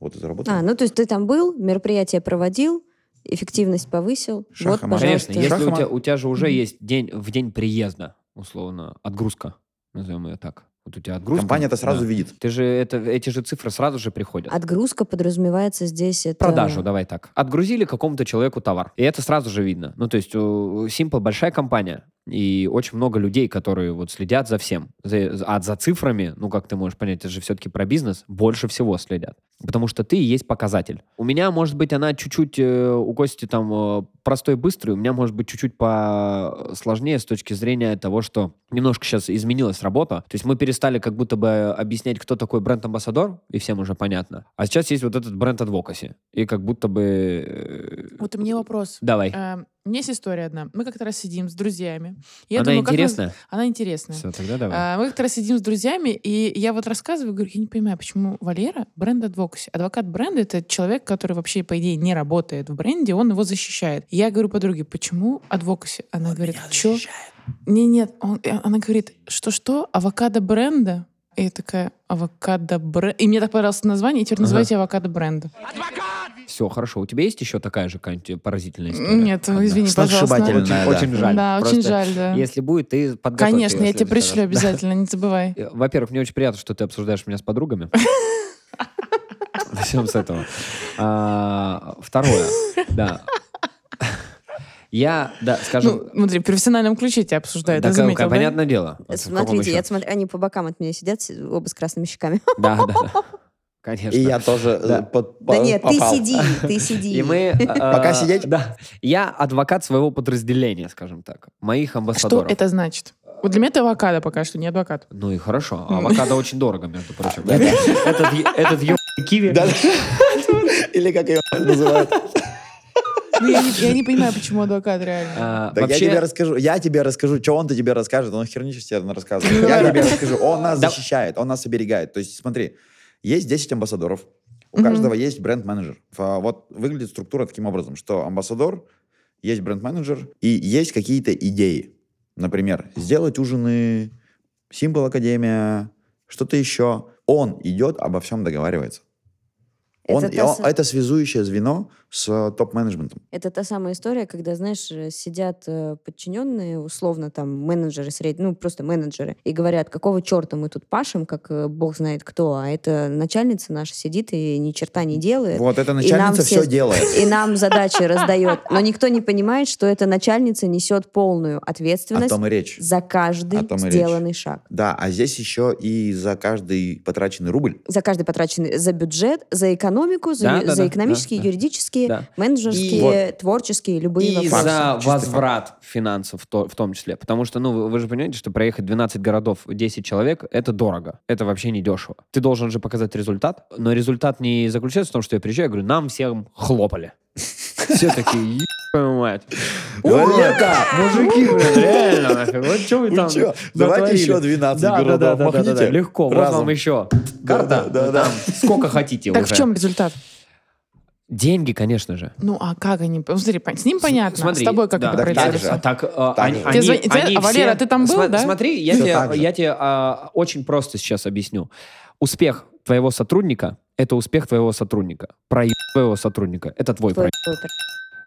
вот и заработал. А, ну то есть ты там был, мероприятие проводил, эффективность повысил. Шах вот. Конечно, если у тебя, у тебя же уже есть день в день приезда, условно, отгрузка, назовем ее так. Вот у тебя отгрузка. Компания это сразу да. видит. Ты же это, эти же цифры сразу же приходят. Отгрузка подразумевается здесь это... Продажу, давай так. Отгрузили какому-то человеку товар. И это сразу же видно. Ну, то есть у Simple большая компания, и очень много людей, которые вот следят за всем. За- а за цифрами, ну, как ты можешь понять, это же все-таки про бизнес, больше всего следят. Потому что ты и есть показатель. У меня, может быть, она чуть-чуть, э, у Кости там э, простой быстрый, у меня, может быть, чуть-чуть посложнее с точки зрения того, что немножко сейчас изменилась работа. То есть мы перестали как будто бы объяснять, кто такой бренд-амбассадор, и всем уже понятно. А сейчас есть вот этот бренд адвокаси. И как будто бы... э, Вот и мне вопрос. Давай. Э, У меня есть история одна. Мы как-то раз сидим с друзьями. Я Она думаю, как мы- интересная? Она интересная. Все, тогда давай. А, Мы как-то раз сидим с друзьями, и я вот рассказываю, говорю, я не понимаю, почему Валера бренд адвокаси. Адвокат бренда — это человек, который вообще, по идее, не работает в бренде, он его защищает. Я говорю подруге, почему адвокаси? Она говорит, что? Не, нет, он- она говорит, что-что, авокадо бренда? И я такая, авокадо бренд. И мне так понравилось название, и теперь Ага. называйте авокадо бренда. Все, хорошо. У тебя есть еще такая же какая-нибудь поразительная история? Нет, Одна? извини, пожалуйста. Очень, да. очень жаль. Да, очень Просто жаль, да. Если будет, ты подготовь Конечно, я тебе пришлю раз. обязательно, не забывай. Э, Во-первых, мне очень приятно, что ты обсуждаешь меня с подругами. Начнем с этого. А, Второе. Да. Я, да, скажем... Ну, смотри, в профессиональном ключе тебя обсуждают, да, ты заметил, как- да? понятное дело. Вот Смотрите, я смотрю, они по бокам от меня сидят, оба с красными щеками. Да, да, да. Конечно. И я тоже э, Да. под- Да нет, ты попал. сиди, ты сиди. И мы... э, Пока сидеть? Да. Я адвокат своего подразделения, скажем так. Моих Что амбассадоров. это значит? Вот для меня это авокадо пока что, не адвокат. Ну и хорошо. А Авокадо очень дорого, между прочим. Этот ебаный киви. Да. Или как ее называют. Ну, я не, я не понимаю, почему адвокат реально. А, Так я вообще- тебе расскажу, я тебе расскажу, что он-то тебе расскажет, он херню сейчас тебе рассказывает. Я тебе расскажу, он нас Да. защищает, он нас оберегает. То есть смотри, есть 10 амбассадоров, у Мгм. каждого есть бренд-менеджер. Фа- Вот выглядит структура таким образом, что амбассадор, есть бренд-менеджер и есть какие-то идеи. Например, сделать ужины, Символ Академия, что-то еще. Он идет, обо всем договаривается. Он, Это и та он- са- это связующее звено с э, топ-менеджментом. Это та самая история, когда, знаешь, э, сидят э, подчиненные, условно, там, менеджеры средние, ну, просто менеджеры, и говорят, какого черта мы тут пашем, как бог знает кто, а это начальница наша сидит и ни черта не делает. Вот эта нам начальница все- все делает. И нам задачи раздает. Но никто не понимает, что эта начальница несет полную О ответственность том и речь. за каждый О том и речь. сделанный шаг. Да, а здесь еще и за каждый потраченный рубль. За каждый потраченный, за бюджет, за экономику, за, Да, ю- да, за да, экономические, да, да. Юридические, Да. менеджерские, творческие, любые И вопросы. за факт. возврат финансов в, то- в том числе. Потому что, ну, вы, вы же понимаете, что проехать 12 городов, 10 человек, это дорого. Это вообще не дешево. Ты должен же показать результат, но результат не заключается в том, что я приезжаю и говорю, нам всем хлопали. Все такие, «Ебаную мать. Валерка! Мужики, реально, нафиг. Вот что вы Вы там? Давайте натворили?» еще 12 Да, да, городов. да, да, да, да, Махните да, легко. Вот вам еще карта. да, да, Сколько хотите Так уже. в чем результат? Деньги, конечно же. Ну, а как они? Ну, Смотри, с ним понятно, Смотри, с тобой как да, это так происходит? же. А так, Так они, они- звон- они а, Валера, все- ты там был, Сма- да? Смотри, я Всё тебе, так я тебе а, очень просто сейчас объясню. Успех твоего сотрудника — это успех твоего сотрудника. Проеб твоего сотрудника — это твой проеб.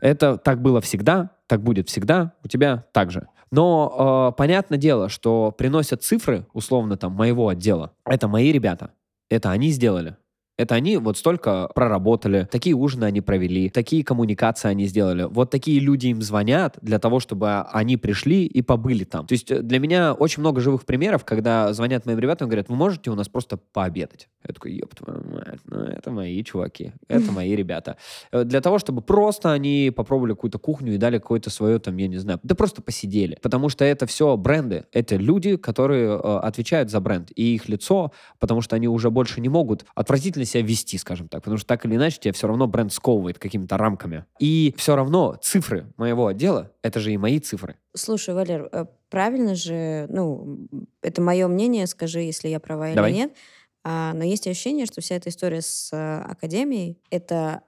Это так было всегда, так будет всегда, у тебя так же. Но э, понятное дело, что приносят цифры, условно, там, моего отдела. Это мои ребята. Это они сделали. Это они вот столько проработали, такие ужины они провели, такие коммуникации они сделали. Вот такие люди им звонят для того, чтобы они пришли и побыли там. То есть э, для меня очень много живых примеров, когда звонят моим ребятам и говорят, вы можете у нас просто пообедать? Я такой, ёб твою мать, ну это мои чуваки, это мои ребята. Э, Для того, чтобы просто они попробовали какую-то кухню и дали какое-то свое там, я не знаю, да просто посидели. Потому что это все бренды, это люди, которые э, отвечают за бренд. И их лицо, потому что они уже больше не могут отвратительно себя вести, скажем так. Потому что так или иначе тебя все равно бренд сковывает какими-то рамками. И все равно цифры моего отдела, это же и мои цифры. Слушай, Валер, э, правильно же, ну, это мое мнение, скажи, если я права Давай. или нет, А, но есть ощущение, что вся эта история с э, Академией — это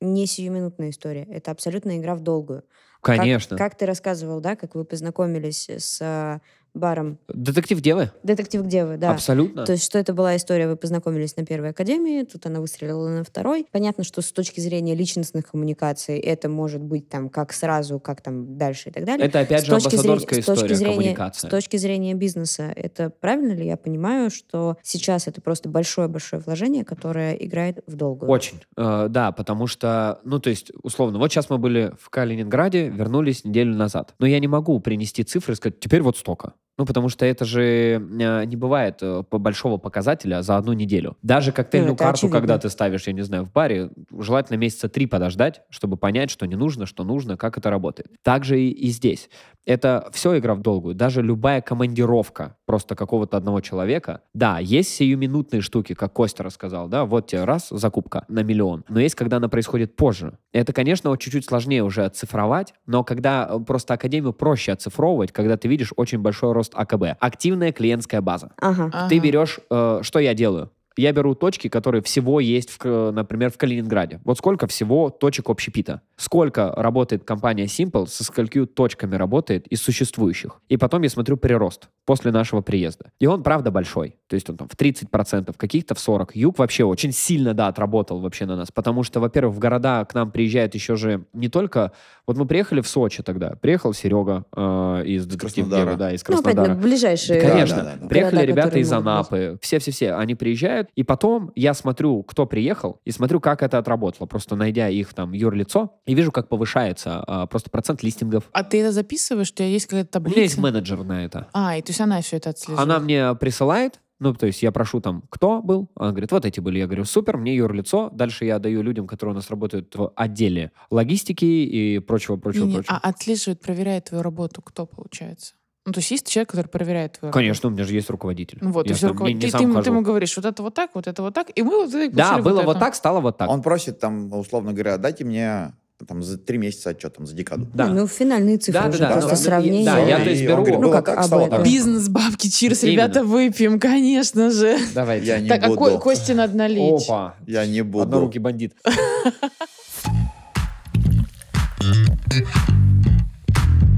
не сиюминутная история, это абсолютно игра в долгую. Как- Конечно. Как, ты рассказывал, да, как вы познакомились с э, баром. Детектив Девы? Детектив где вы, да. Абсолютно. То есть, что это была история, вы познакомились на первой академии, тут она выстрелила на второй. Понятно, что с точки зрения личностных коммуникаций это может быть там как сразу, как там дальше и так далее. Это опять С же точки зрения- амбассадорская с точки история, зрения- коммуникация. С точки зрения бизнеса, это правильно ли я понимаю, что сейчас это просто большое-большое вложение, которое играет в долгую? Очень, Э, да, потому что, ну, то есть, условно, вот сейчас мы были в Калининграде, вернулись неделю назад. Но я не могу принести цифры и сказать, теперь вот столько. Ну, потому что это же э, не бывает э, большого показателя за одну неделю. Даже коктейльную Ну, карту, очевидно. когда ты ставишь, я не знаю, в баре, желательно месяца три подождать, чтобы понять, что не нужно, что нужно, как это работает. Также и, и здесь. Это все игра в долгую. Даже любая командировка просто какого-то одного человека. Да, есть сиюминутные штуки, как Костя рассказал, да, вот тебе раз, закупка на миллион. Но есть, когда она происходит позже. Это, конечно, вот чуть-чуть сложнее уже оцифровать, но когда э, просто академию проще оцифровывать, когда ты видишь очень большой рост АКБ. Активная клиентская база. Ага. Ты берешь, э, что я делаю? Я беру точки, которые всего есть, в, К- например, в Калининграде. Вот сколько всего точек общепита? Сколько работает компания Simple, со сколькими точками работает из существующих? И потом я смотрю прирост после нашего приезда. И он, правда, большой. То есть он там в 30%, каких-то в 40%. Юг вообще очень сильно, да, отработал вообще на нас. Потому что, во-первых, в города к нам приезжают еще же не только... Вот мы приехали в Сочи тогда. Приехал Серега э, из Детектив Краснодара. Девы, да, из Ну, опять Краснодара. на ближайшие... Конечно. Да, да, да. Приехали Города, ребята из. Анапы. Все-все-все. Они приезжают. И потом я смотрю, кто приехал, и смотрю, как это отработало. Просто найдя их там юрлицо, и вижу, как повышается а, просто процент листингов. А ты это записываешь? У тебя есть какая-то У меня есть таблица? менеджер на это. А, и то есть она все это отслеживает? Она мне присылает, ну, то есть я прошу там, кто был? Она говорит, вот эти были. Я говорю, супер, мне юрлицо. Дальше я даю людям, которые у нас работают в отделе логистики и прочего, прочего, Не-не, прочего. а отслеживает, проверяет твою работу, кто получается? Ну, то есть есть человек, который проверяет твою работу? Конечно, у меня же есть руководитель. Ну вот, я то есть руковод- не- не ты, сам ты ты ему говоришь, вот это вот так, вот это вот так, и мы вот это Да, было вот это. так, стало вот так. Он просит там, условно говоря, дайте мне там за три месяца отчет, там, за декаду. Да. Ну, финальные цифры Да, уже да, да. просто Ну, сравнение. да, я, то есть, беру- говорит, Ну, было как так, об стало так. Бизнес, бабки, чирс, Именно. ребята, выпьем, конечно же. Давайте. Я не Так, а буду. Ко- Косте надо налить. Опа. Я не буду. Однорукий бандит.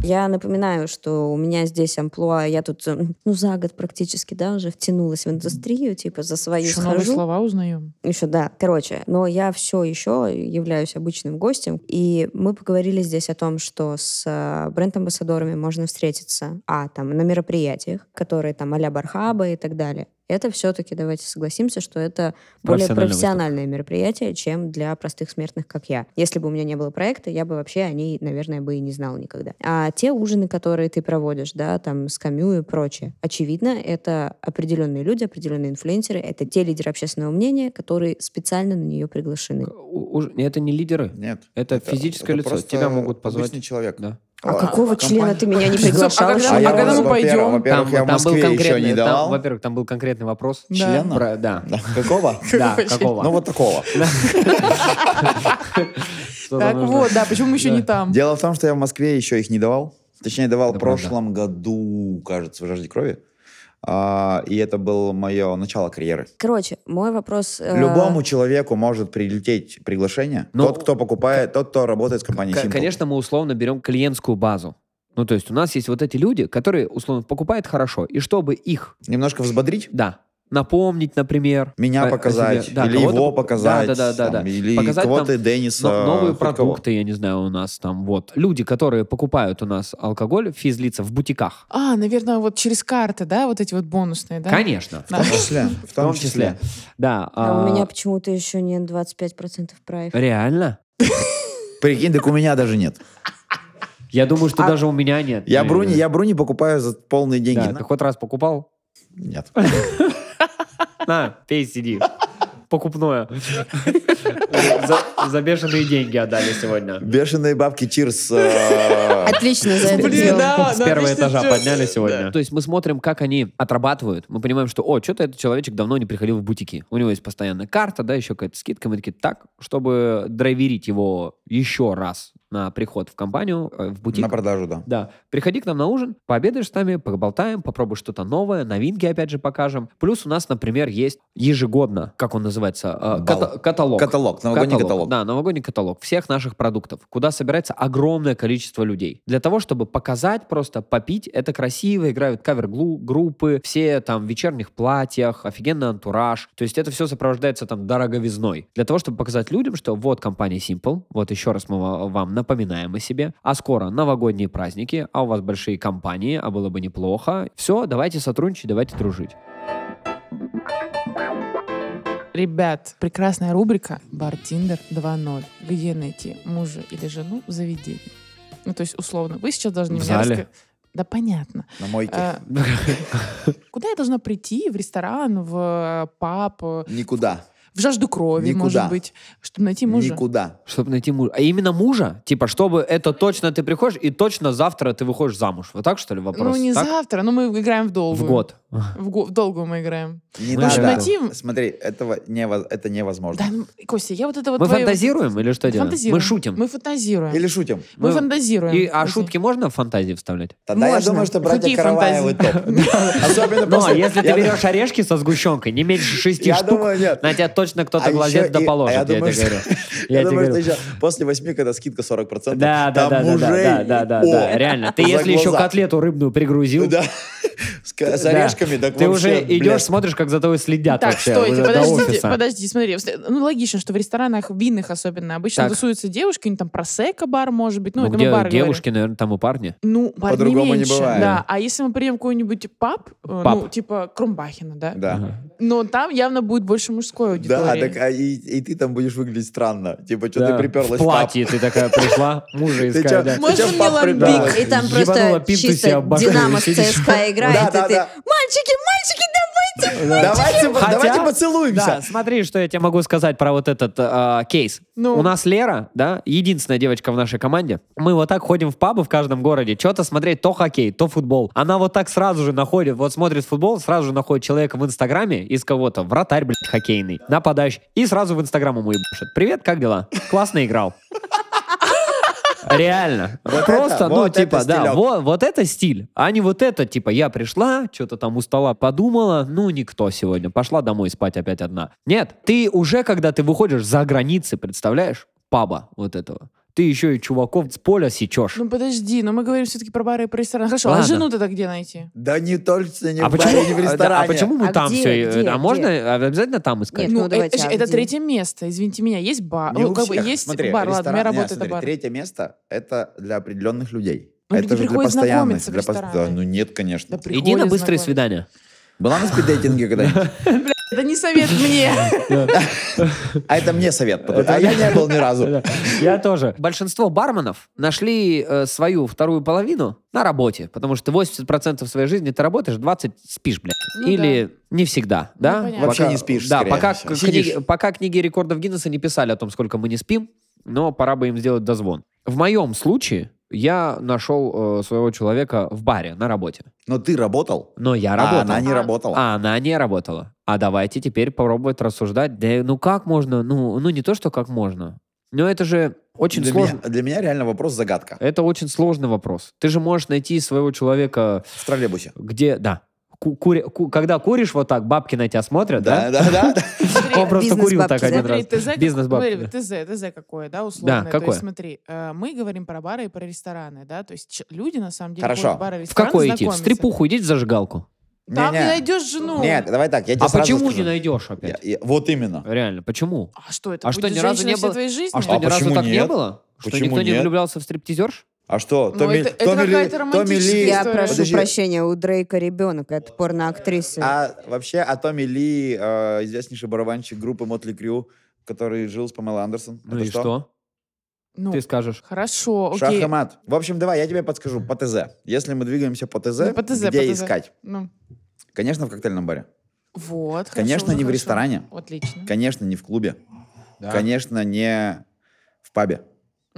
Я напоминаю, что у меня здесь амплуа, я тут, ну, за год практически, да, уже втянулась в индустрию, типа, за свою Еще новые схожу. слова узнаем. Еще, да. Короче, но я все еще являюсь обычным гостем. И мы поговорили здесь о том, что с э, бренд-амбассадорами можно встретиться, а, там, на мероприятиях, которые там а-ля Бархаба и так далее. Это все-таки, давайте согласимся, что это более профессиональное мероприятие, чем для простых смертных, как я. Если бы у меня не было проекта, я бы вообще о ней, наверное, бы и не знала никогда. А те ужины, которые ты проводишь, да, там, с Камю и прочее, очевидно, это определенные люди, определенные инфлюенсеры, это те лидеры общественного мнения, которые специально на нее приглашены. У- у- Это не лидеры. Нет. Это физическое лицо. просто Тебя могут позвать. Обычный человек. Да. А какого члена ты меня не приглашал? А когда А а когда мы пойдем? во-первых, я в Москве еще не там, давал. во-первых, там был конкретный вопрос. Да. Члена? Про- да. Какого? Да, Какого? Ну вот такого. Так вот, да, почему мы еще не там? Дело в том, что я в Москве еще их не давал. Точнее, давал в прошлом году, кажется, в «Жажде крови». А, и это было мое начало карьеры. Короче, мой вопрос... э, Любому человеку может прилететь приглашение. Ну, тот, кто покупает, тот, кто работает с компанией К- Simple. Конечно, мы условно берем клиентскую базу. Ну, то есть у нас есть вот эти люди, которые, условно, покупают хорошо. И чтобы их, Немножко взбодрить, да, напомнить, например. меня о- о показать, себе. Да, или его пок- показать, Да, да, да, да, там, да. или Показать кого-то там Денниса. Но- новые хоть кого. продукты, я не знаю, у нас там вот. Люди, которые покупают у нас алкоголь, физлица в бутиках. А, наверное, вот через карты, да, вот эти вот бонусные, да? Конечно. Да. В том числе. В том числе. Да. А у а, меня почему-то еще не 25% прайв. Реально? Прикинь, так у меня даже нет. Я думаю, что А- даже у меня нет. Я Э, бруни, я бруни покупаю за полные деньги. Да, ты хоть раз покупал? Нет. На, пей, сиди. Покупное. За, за бешеные деньги отдали сегодня. Бешеные бабки Чирс. э, Отлично за это Блин, да, С да, первого этажа подняли сегодня. да. То есть мы смотрим, как они отрабатывают. Мы понимаем, что, о, что-то этот человечек давно не приходил в бутики. У него есть постоянная карта, да, еще какая-то скидка. Мы такие, так, чтобы драйверить его еще раз на приход в компанию, э, в бутик. На продажу, да. Да. Приходи к нам на ужин, пообедаешь с нами, поболтаем, попробуй что-то новое, новинки опять же покажем. Плюс у нас, например, есть ежегодно, как он называется, э, ката- каталог. Каталог, новогодний каталог. каталог. Да, новогодний каталог всех наших продуктов, куда собирается огромное количество людей. Для того, чтобы показать, просто попить, это красиво, играют кавер-группы, все там в вечерних платьях, офигенный антураж. То есть это все сопровождается там дороговизной. Для того, чтобы показать людям, что вот компания Simple, вот еще раз мы ва- вам напоминаем о себе, а скоро новогодние праздники, а у вас большие компании, а было бы неплохо. Все, давайте сотрудничать, давайте дружить. Ребят, прекрасная рубрика «Бар Тиндер 2.0». Где найти мужа или жену в заведении? Ну, то есть, условно, вы сейчас должны В зале. раска- Да понятно. На мойке. А, Куда я должна прийти? В ресторан, в э, паб, э, Никуда. В жажду крови, Никуда. может быть, чтобы найти мужа? Никуда. Чтобы найти мужа. А именно мужа? Типа, чтобы это точно ты приходишь, и точно завтра ты выходишь замуж. Вот так, что ли, вопрос? Ну, не Так? завтра, но мы играем в В долгую. год. В, го- в долгую мы играем. Не Мы надо. найти- Смотри, этого нево- это невозможно. Да, ну, Костя, я вот это вот Мы твоё- фантазируем или что делаем? Фантазируем. Мы шутим. Мы фантазируем. Или шутим. Мы Мы- фантазируем. И, а шутки можно в фантазии вставлять? Тогда я Можно. думаю, что братья Какие Караваевы топ. Особенно Ну, а после... если ты я берешь орешки со сгущенкой, не меньше шести Я штук, думаю, нет. на тебя точно кто-то А глазет еще да и- положит, а я, думаю, тебе говорю. Я Я тебе думаю, говорю. что еще после восьми, когда скидка 40%, Да, да, там да, да, мужей, да, да, да, о, да, реально. Ты за если еще глаза. котлету рыбную пригрузил, Да. С к- с да, орешками, так ты уже идешь, смотришь, как за тобой следят Так, вообще стойте, подождите, подожди, смотри. Ну, логично, что в ресторанах винных особенно обычно Так. тусуются девушки, у них там просека бар может быть. Ну, Ну, это где мы бар говорим. девушки, наверное, там и парни. Ну, бар не По-другому не меньше. бывает. Да, а если мы придем в какой-нибудь паб, э, Паб. ну, типа Крумбахина, да? Да. Но там явно будет больше мужской Да, аудитории. так, а и, и ты там будешь выглядеть странно. Типа, что Да, ты приперлась в платье ты такая пришла, мужа искать, да. Можно мне пап, ламбик? И там просто чисто Динамо с. ЦСКА играет, Да, и да, ты, да. Мальчики, мальчики, Давайте, Хотя- давайте поцелуемся. Да, смотри, что я тебе могу сказать про вот этот а, кейс. Ну. У нас Лера, да, единственная девочка в нашей команде. Мы вот так ходим в пабы в каждом городе, что-то смотреть, то хоккей, то футбол. Она вот так сразу же находит, вот смотрит футбол, сразу же находит человека в Инстаграме из кого-то, вратарь, блядь, хоккейный, нападающий, и сразу в Инстаграм ему ебашит. Привет, как дела? Классно играл. Реально. Вот Просто, это- ну, вот типа, да, вот, вот это стиль. А не вот это, типа, я пришла, что-то там у стола подумала, ну, никто сегодня. Пошла домой спать опять одна. Нет, ты уже, когда ты выходишь за границы, представляешь, паба вот этого, ты еще и чуваков с поля сечешь. Ну подожди, но мы говорим все-таки про бары и про рестораны. Хорошо, а Ладно. жену тогда где найти? Да не только не а, в почему, баре, не в а, ресторане. а почему мы А там где, все? где, а где? можно обязательно там искать? Нет, ну, давайте, это, а это где? третье место, извините меня. Есть бар, Не ну, у как бы есть Смотри, бар, ладно, у ресторан- меня работает смотри, это бар. Третье место — это для определенных людей. Ну, это люди же для в Для пос- рестораны. Да, ну нет, конечно. Да Иди на знакомиться. свидания. Была на спиддейтинге когда-нибудь? Это не совет мне. А это мне совет. потому- А я не был ни разу. Да, Я тоже. Большинство барменов нашли э, свою вторую половину на работе, потому что 80% своей жизни ты работаешь, 20 спишь, блядь. Ну Или не всегда, да? понятно. Вообще не спишь, Да, пока книги рекордов Гиннесса не писали о том, сколько мы не спим, но пора бы им сделать дозвон. В моем случае я нашел э, своего человека в баре на работе. Но ты работал? Но я А работал. она не А. работала. А она не работала. А давайте теперь попробовать рассуждать. Да ну как можно? Ну, ну не то, что как можно. Но это же очень для, сложно. меня, для меня реально вопрос загадка. Это очень сложный вопрос. Ты же можешь найти своего человека, В троллейбусе. где, да, ку- кури- ку- когда куришь вот так, бабки на тебя смотрят, да? Да, да, да. Он просто Бизнес курил так бабки, один раз. Смотри, да. ТЗ, ТЗ какое, да, условное. То какое? есть смотри, э, мы говорим про бары и про рестораны, да, то есть люди на самом деле Хорошо. в бары и В рестораны какой идти? В стрипуху идите в зажигалку. Там Не-не. не найдешь жену. Нет, давай так, я тебе А сразу почему скажу. не найдешь Я- опять? я- Вот именно. Реально, почему? А что, это А что, ни разу не было- твоей жизни? А что, А ни разу почему так не нет? было? Что никто не влюблялся в стриптизерш? А что? Ну, Томми, это- это Томми Ли- какая-то Томми романтическая Ли... Я история. прошу Подожди. прощения, у Дрейка ребенок, это порноактриса. А вообще, а Томми Ли, э, известнейший барабанщик группы Мотли Крю, который жил с Памелой Андерсон. Ну Это и что? Ну, Ты скажешь. хорошо, Шах окей. и мат. В общем, давай, я тебе подскажу по ТЗ. Если мы двигаемся по ТЗ, Ну, по ТЗ, где по ТЗ. искать? Ну, Конечно, в коктейльном баре. вот, хорошо, Конечно, не в хорошо. ресторане. Отлично. Конечно, не в клубе. Да. Конечно, не в пабе.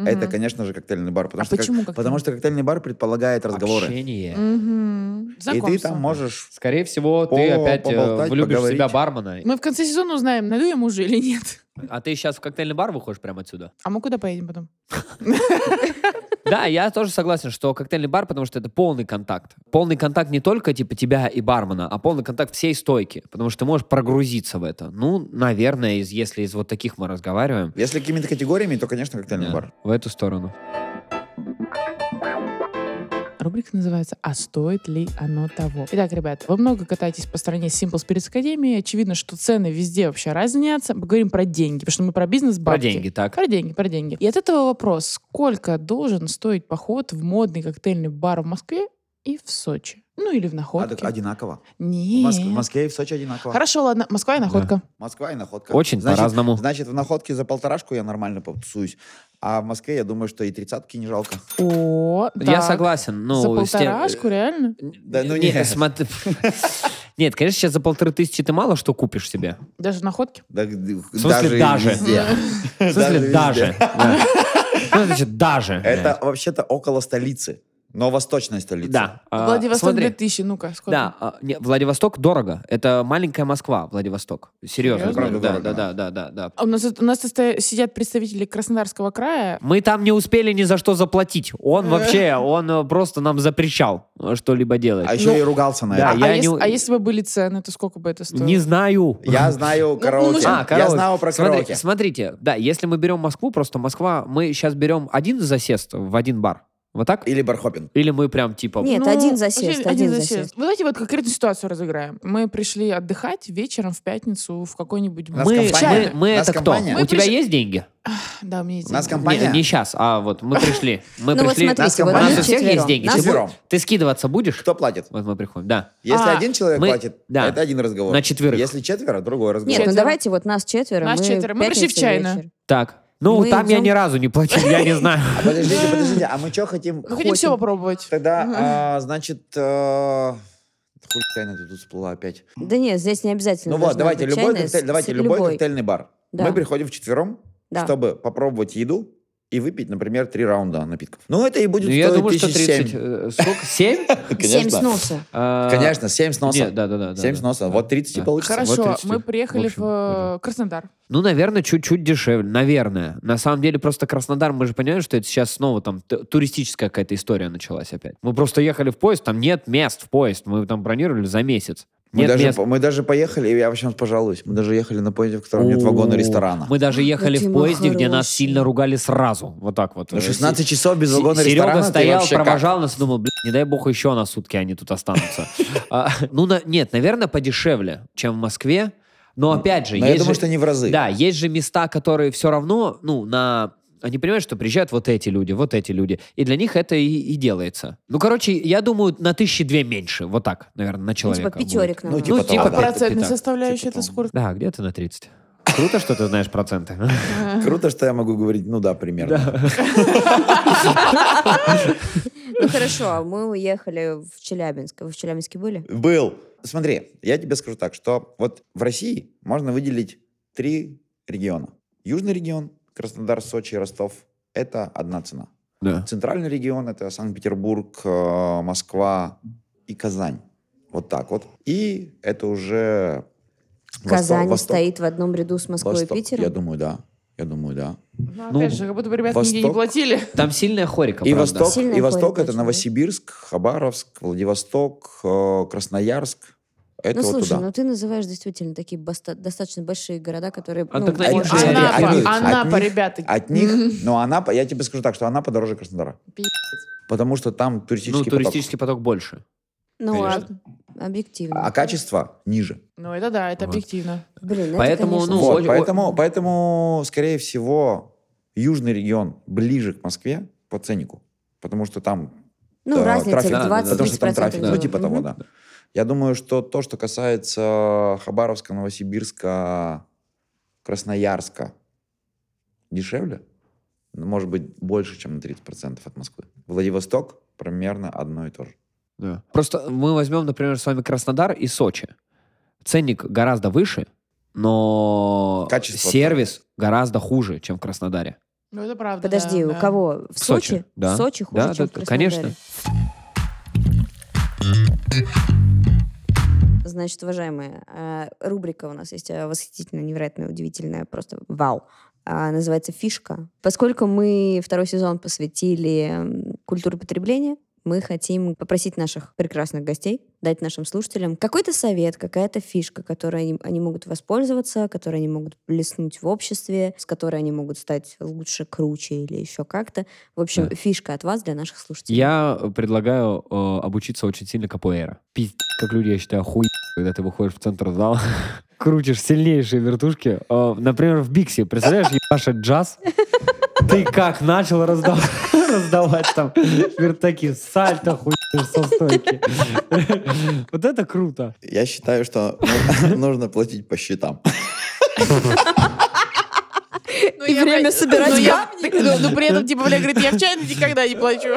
Мгм. Это, конечно же, коктейльный бар. Потому, А что, как- почему коктейльный? потому что коктейльный бар предполагает разговоры. Общение. Мгм. И ты Знакомство. там можешь... Скорее всего, ты опять э, поболтать, влюбишь в себя поговорить. бармена. Мы в конце сезона узнаем, найду я мужа или нет. А ты сейчас в коктейльный бар выходишь прямо отсюда? А мы куда поедем потом? Да, я тоже согласен, что коктейльный бар, потому что это полный контакт. Полный контакт не только типа тебя и бармена, а полный контакт всей стойки, потому что ты можешь прогрузиться в это. Ну, наверное, из, если из вот таких мы разговариваем, Если какими-то категориями, то, конечно, коктейльный да, бар. в эту сторону. Рубрика называется «А стоит ли оно того?». Итак, ребят, вы много катаетесь по стране Simple Spirits Academy. Очевидно, что цены везде вообще разнятся. Поговорим про деньги, потому что мы про бизнес Про бабки. деньги, так. Про деньги, про деньги. И от этого вопрос, сколько должен стоить поход в модный коктейльный бар в Москве и в Сочи? Ну или в А, Находке. так одинаково. В Нет. Моск- в Москве и в Сочи одинаково. Хорошо, ладно, Москва и Находка. Москва и находка. Очень Значит, по-разному. Значит, в находке за полторашку я нормально потусуюсь. А в Москве, я думаю, что и тридцатки не жалко. О, Я так. согласен. Ну, За с тем- полторашку, реально? Да, ну не, нет. смотри- Нет, конечно, сейчас за полторы тысячи ты мало что купишь себе. Даже в Находке? Да, В смысле, даже? В смысле, даже. Да. Что значит даже? Это вообще-то около столицы. Но восточной столицы. Да. а, Владивосток смотри. 2000, ну-ка, сколько? Да, а, не, Владивосток дорого. Это маленькая Москва, Владивосток. Серьезно. Серьезно? Правда Да, дорого, да, да, да, да, да. А У нас, у нас сидят представители Краснодарского края. Мы там не успели ни за что заплатить. Он вообще, он э, просто нам запрещал э, что-либо делать. А еще Ну, и ругался на да, это. а, я ес- не- а если бы были цены, то сколько бы это стоило? Не знаю. Я знаю мы караоке. же- А, Я караоке. знаю про Смотри- караоке. Смотрите, да, если мы берем Москву, просто Москва, мы сейчас берем один засест в один бар. Вот так? Или бархопинг. Или мы прям типа... Нет, Ну, один засест, один засест. Вы Давайте вот конкретную ситуацию разыграем. Мы пришли отдыхать вечером в пятницу в какой-нибудь... Мы, мы, мы это компания. кто? Мы У тебя пришли- есть деньги? Да, у меня есть У нас деньги. компания. Не, сейчас, а вот мы пришли. Мы Ну вот пришли. смотрите, вот у нас у всех есть деньги. Четвером. ты скидываться будешь? Кто платит? Вот мы приходим, да. Если А, один человек платит, это один разговор. На четверых. Если четверо, другой разговор. Нет, ну давайте вот нас четверо. Нас четверо. Мы пришли в чайную. Так. Ну, Мы там я идем- ни разу не платил, я не знаю. Подождите, подождите, а мы что хотим? Мы хотим все попробовать. Тогда, а, значит, э, хуй чайная тут всплыла опять. Да нет, здесь не обязательно. Ну вот, давайте любой коктейль, давайте любой коктейльный бар. Да. Мы приходим вчетвером, Да. чтобы попробовать еду и выпить, например, три раунда напитков. Ну, это и будет Ну, я думаю, что тысяч 30... семь. э, Сколько? 7? Семь с носа. Конечно, 7 с носа. Нет, да, да, да. 7 да, с носа. да. Вот 30 и Да. получится. Хорошо, Вот 30. мы приехали В общем, э, Краснодар. Ну, наверное, чуть-чуть дешевле. Наверное. На самом деле, просто Краснодар, мы же понимаем, что это сейчас снова там туристическая какая-то история началась опять. Мы просто ехали в поезд, там нет мест в поезд. Мы там бронировали за месяц. Мы Нет даже, мест. мы даже поехали, и я вообще сейчас пожалуюсь, мы даже ехали на поезде, в котором нет вагона ресторана. Мы даже ехали в Дима поезде, где нас сильно ругали сразу. Вот так вот. Ну, 16 часов без вагона Серега ресторана, ты стоял, вообще как? провожал нас и думал, блин, не дай бог еще на сутки они тут останутся. А, Ну, на- нет, наверное, подешевле, чем в Москве. Но опять же, Но я есть думаю, же- что не в разы. Да, есть же места, которые все равно, ну, на... Они понимают, что приезжают вот эти люди, вот эти люди. И для них это и, и делается. Ну, короче, я думаю, на тысячи две меньше. Вот так, наверное, на Ну, человека. Типа пятерик Ну, нам. типа Ну, типа да. А это процентная составляющая Типа это сколько? Да, где-то на 30. Круто, что ты знаешь проценты. Круто, что я могу говорить, ну да, примерно. Ну хорошо, а мы уехали в Челябинск. Вы в Челябинске были? Был. Смотри, я тебе скажу так, что вот в России можно выделить три региона. Южный регион, Краснодар, Сочи, Ростов, это одна цена. Да. Центральный регион это Санкт-Петербург, э, Москва и Казань. Вот так вот. И это уже Казань Восток. стоит в одном ряду с Москвой Восток. и Питером. Я думаю, да. Я думаю, да. Ну, Ну, опять же, как будто бы ребята деньги не Восток. платили. Там сильная хорика, И правда. Восток, и Восток хорик это. Новосибирск, Хабаровск, Владивосток, э, Красноярск. Это Ну вот слушай, туда. ну ты называешь действительно такие баста- достаточно большие города, которые... А ну, можно- же- Анапа, от них- Анапа, них- ребята. От них, ну Анапа, я тебе скажу так, что Анапа дороже Краснодара. Потому что там Ну, туристический поток. туристический поток больше. Ну ладно, объективно. А качество ниже. Ну, это да, это Вот. объективно. Блин, Поэтому, это, конечно, ну, Вот, поэтому, поэтому, скорее всего, южный регион ближе к Москве по ценнику. Потому что там ну, да, разница трафик, в да, да, 20 потому что там трафик, ну, да. типа того, да. Я думаю, что то, что касается Хабаровска, Новосибирска, Красноярска, дешевле, Ну, может быть, больше, чем на 30% от Москвы. Владивосток примерно одно и то же. Да. Просто мы возьмем, например, с вами Краснодар и Сочи. Ценник гораздо выше, но Качество сервис гораздо хуже, чем в Краснодаре. Ну, это правда. Подожди, да, у да. кого? В В Сочи, Сочи? да. В Сочи хуже, Да, чем да, в конечно. Значит, уважаемые, э, рубрика у нас есть э, восхитительная, невероятная, удивительная, просто вау. А, Называется «Фишка». Поскольку мы второй сезон посвятили культуре потребления, мы хотим попросить наших прекрасных гостей дать нашим слушателям какой-то совет, какая-то фишка, которой они, они могут воспользоваться, которой они могут блеснуть в обществе, с которой они могут стать лучше, круче или еще как-то. В общем, Да. фишка от вас для наших слушателей. Я предлагаю э, обучиться очень сильно капуэра. Пиздец, как люди, я считаю, хуй, когда ты выходишь в центр зала, крутишь сильнейшие вертушки. Э, например, в Биксе, представляешь, ебашит джаз, ты как начал раздавать, раздавать там вертаки, сальто хуй со стойки. Вот это круто. Я считаю, что ну- нужно платить по счетам. И время собирать ну, ну, ну, при этом, типа, бля, говорит, я в чайно никогда не плачу.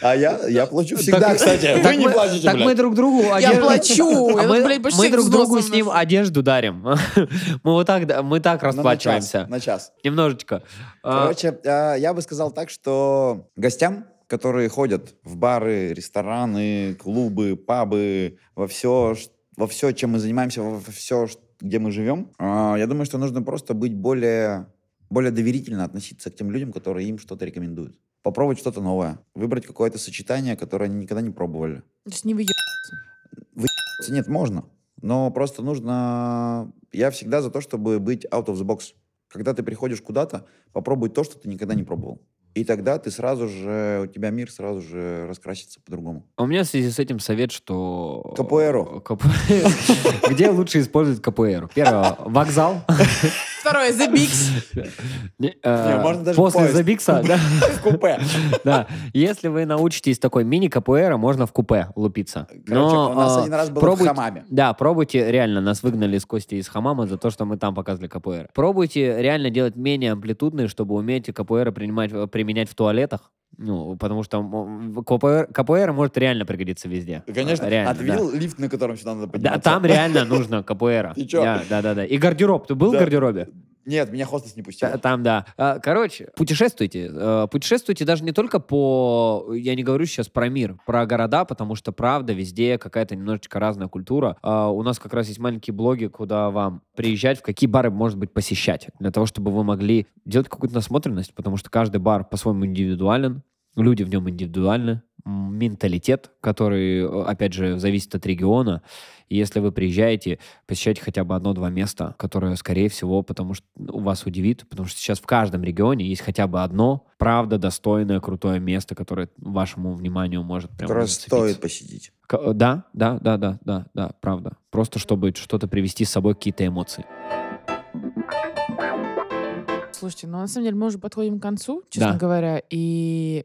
А я, я плачу всегда, кстати. Так Вы не мы, платите, так мы друг другу Я одежду- плачу. А Я мы, друг другу с ним одежду дарим. Мы вот так, мы так Ну, расплачиваемся. На час. Немножечко. А, Короче, а, я бы сказал так, что гостям, которые ходят в бары, рестораны, клубы, пабы, во все, во все, чем мы занимаемся, во все, где мы живем, я думаю, что нужно просто быть более, более доверительно относиться к тем людям, которые им что-то рекомендуют. Попробовать что-то новое. Выбрать какое-то сочетание, которое они никогда не пробовали. То есть не выеб... Нет, можно. Но просто нужно... Я всегда за то, чтобы быть out of the box. Когда ты приходишь куда-то, попробуй то, что ты никогда не пробовал. И тогда ты сразу же, у тебя мир сразу же раскрасится по-другому. У меня в связи с этим совет, что... Капуэру. Кап- Где лучше использовать капуэру? Первое, вокзал. Второе, The Bigs. Э, Не, можно даже После поезд. Забикса, да. В купе. Да. Если вы научитесь такой мини-капуэра, можно в купе лупиться. Короче, Но, у нас а, один раз было пробуйте- в хамаме. Да, пробуйте, реально, нас выгнали с Кости из хамама за то, что мы там показывали капуэра. Пробуйте реально делать менее амплитудные, чтобы уметь капуэра принимать, э, применять в туалетах. Ну, потому что капуэра, капуэра может реально пригодиться везде. Конечно. Реально, ты да. лифт, на котором сюда надо Да, подниматься? там реально нужно чё? Да, да, да, да. И гардероб. Ты был в Да. гардеробе? Нет, меня хостес не пустил. Та- Там, да. А, Короче, путешествуйте. Э, Путешествуйте даже не только по... Я не говорю сейчас про мир, про города, потому что, правда, везде какая-то немножечко разная культура. А, У нас как раз есть маленькие блоги, куда вам приезжать, в какие бары, может быть, посещать. Для того, чтобы вы могли делать какую-то насмотренность, потому что каждый бар по-своему индивидуален, люди в нем индивидуальны, менталитет, который, опять же, зависит от региона. И если вы приезжаете, посещайте хотя бы одно-два места, которое, скорее всего, потому что у вас удивит, потому что сейчас в каждом регионе есть хотя бы одно, правда, достойное, крутое место, которое вашему вниманию может прям Которое стоит посетить. К- э, Да, да, да, да, да, да, правда. Просто чтобы что-то привести с собой, какие-то эмоции. Слушайте, ну на самом деле мы уже подходим к концу, честно Да. говоря. И,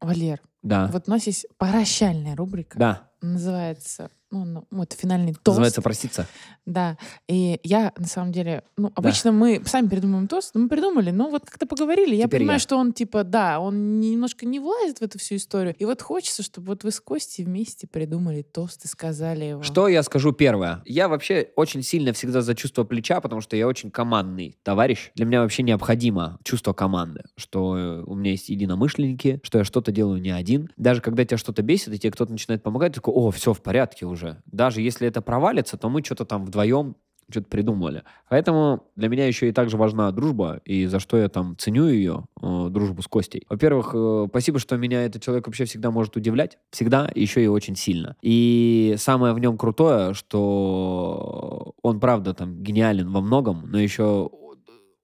Валер, Да, вот у нас есть прощальная рубрика. да. Называется, ну, ну, это финальный тост. Называется проститься. Да. И я, на самом деле, ну, обычно мы сами придумываем тост, но мы придумали, но вот как-то поговорили, я Теперь понимаю, я. что он, типа, да, он немножко не влазит в эту всю историю. И вот хочется, чтобы вот вы с Костей вместе придумали тост и сказали его. Что я скажу первое? Я вообще очень сильно всегда за чувство плеча, потому что я очень командный товарищ. Для меня вообще необходимо чувство команды, что у меня есть единомышленники, что я что-то делаю не один. Даже когда тебя что-то бесит, и тебе кто-то начинает помогать, ты такой, о, все в порядке уже. Даже если это провалится, то мы что-то там вдвоем что-то придумали. Поэтому для меня еще и также важна дружба, и за что я там ценю ее, э, дружбу с Костей. Во-первых, э, спасибо, что меня этот человек вообще всегда может удивлять. Всегда, еще и очень сильно. И самое в нем крутое, что он, правда, там гениален во многом, но еще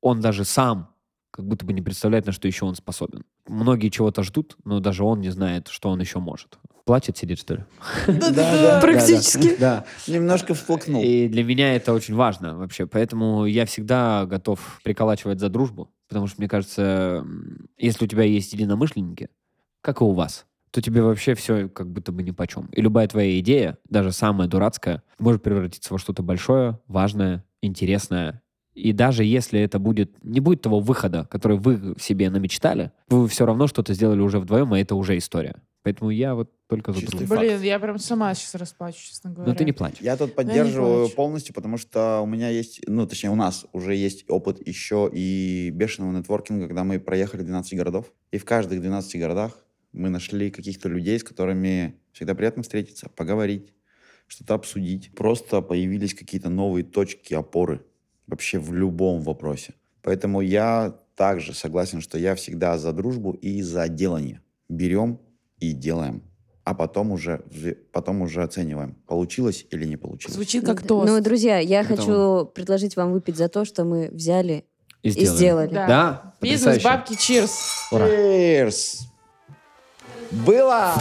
он даже сам как будто бы не представляет, на что еще он способен. Многие чего-то ждут, но даже он не знает, что он еще может. Плачет, сидит, что ли? Да-да. Практически. Да. Немножко всплакнул. И для меня это очень важно вообще. Поэтому я всегда готов приколачивать за дружбу. Потому что, мне кажется, если у тебя есть единомышленники, как и у вас, то тебе вообще все как будто бы ни почем. И любая твоя идея, даже самая дурацкая, может превратиться во что-то большое, важное, интересное. И даже если это будет, не будет того выхода, который вы себе намечтали, вы все равно что-то сделали уже вдвоем, и это уже история. Поэтому я вот только за Чистый факт. Блин, я прям сама сейчас расплачу, честно говоря. Но ты не плачь. Я тут поддерживаю плачу. полностью, потому что у меня есть, ну, точнее, у нас уже есть опыт еще и бешеного нетворкинга, когда мы проехали 12 городов. И в каждых 12 городах мы нашли каких-то людей, с которыми всегда приятно встретиться, поговорить, что-то обсудить. Просто появились какие-то новые точки опоры вообще в любом вопросе. Поэтому я также согласен, что я всегда за дружбу и за делание. Берем и делаем. А потом уже, потом уже оцениваем, получилось или не получилось. Звучит как Д- тост. Ну, друзья, я Это хочу предложить вам выпить за то, что мы взяли И и сделали. сделали. Да. Да? Бизнес, Потрясающе. бабки, чирс. Ура. Cheers! Было!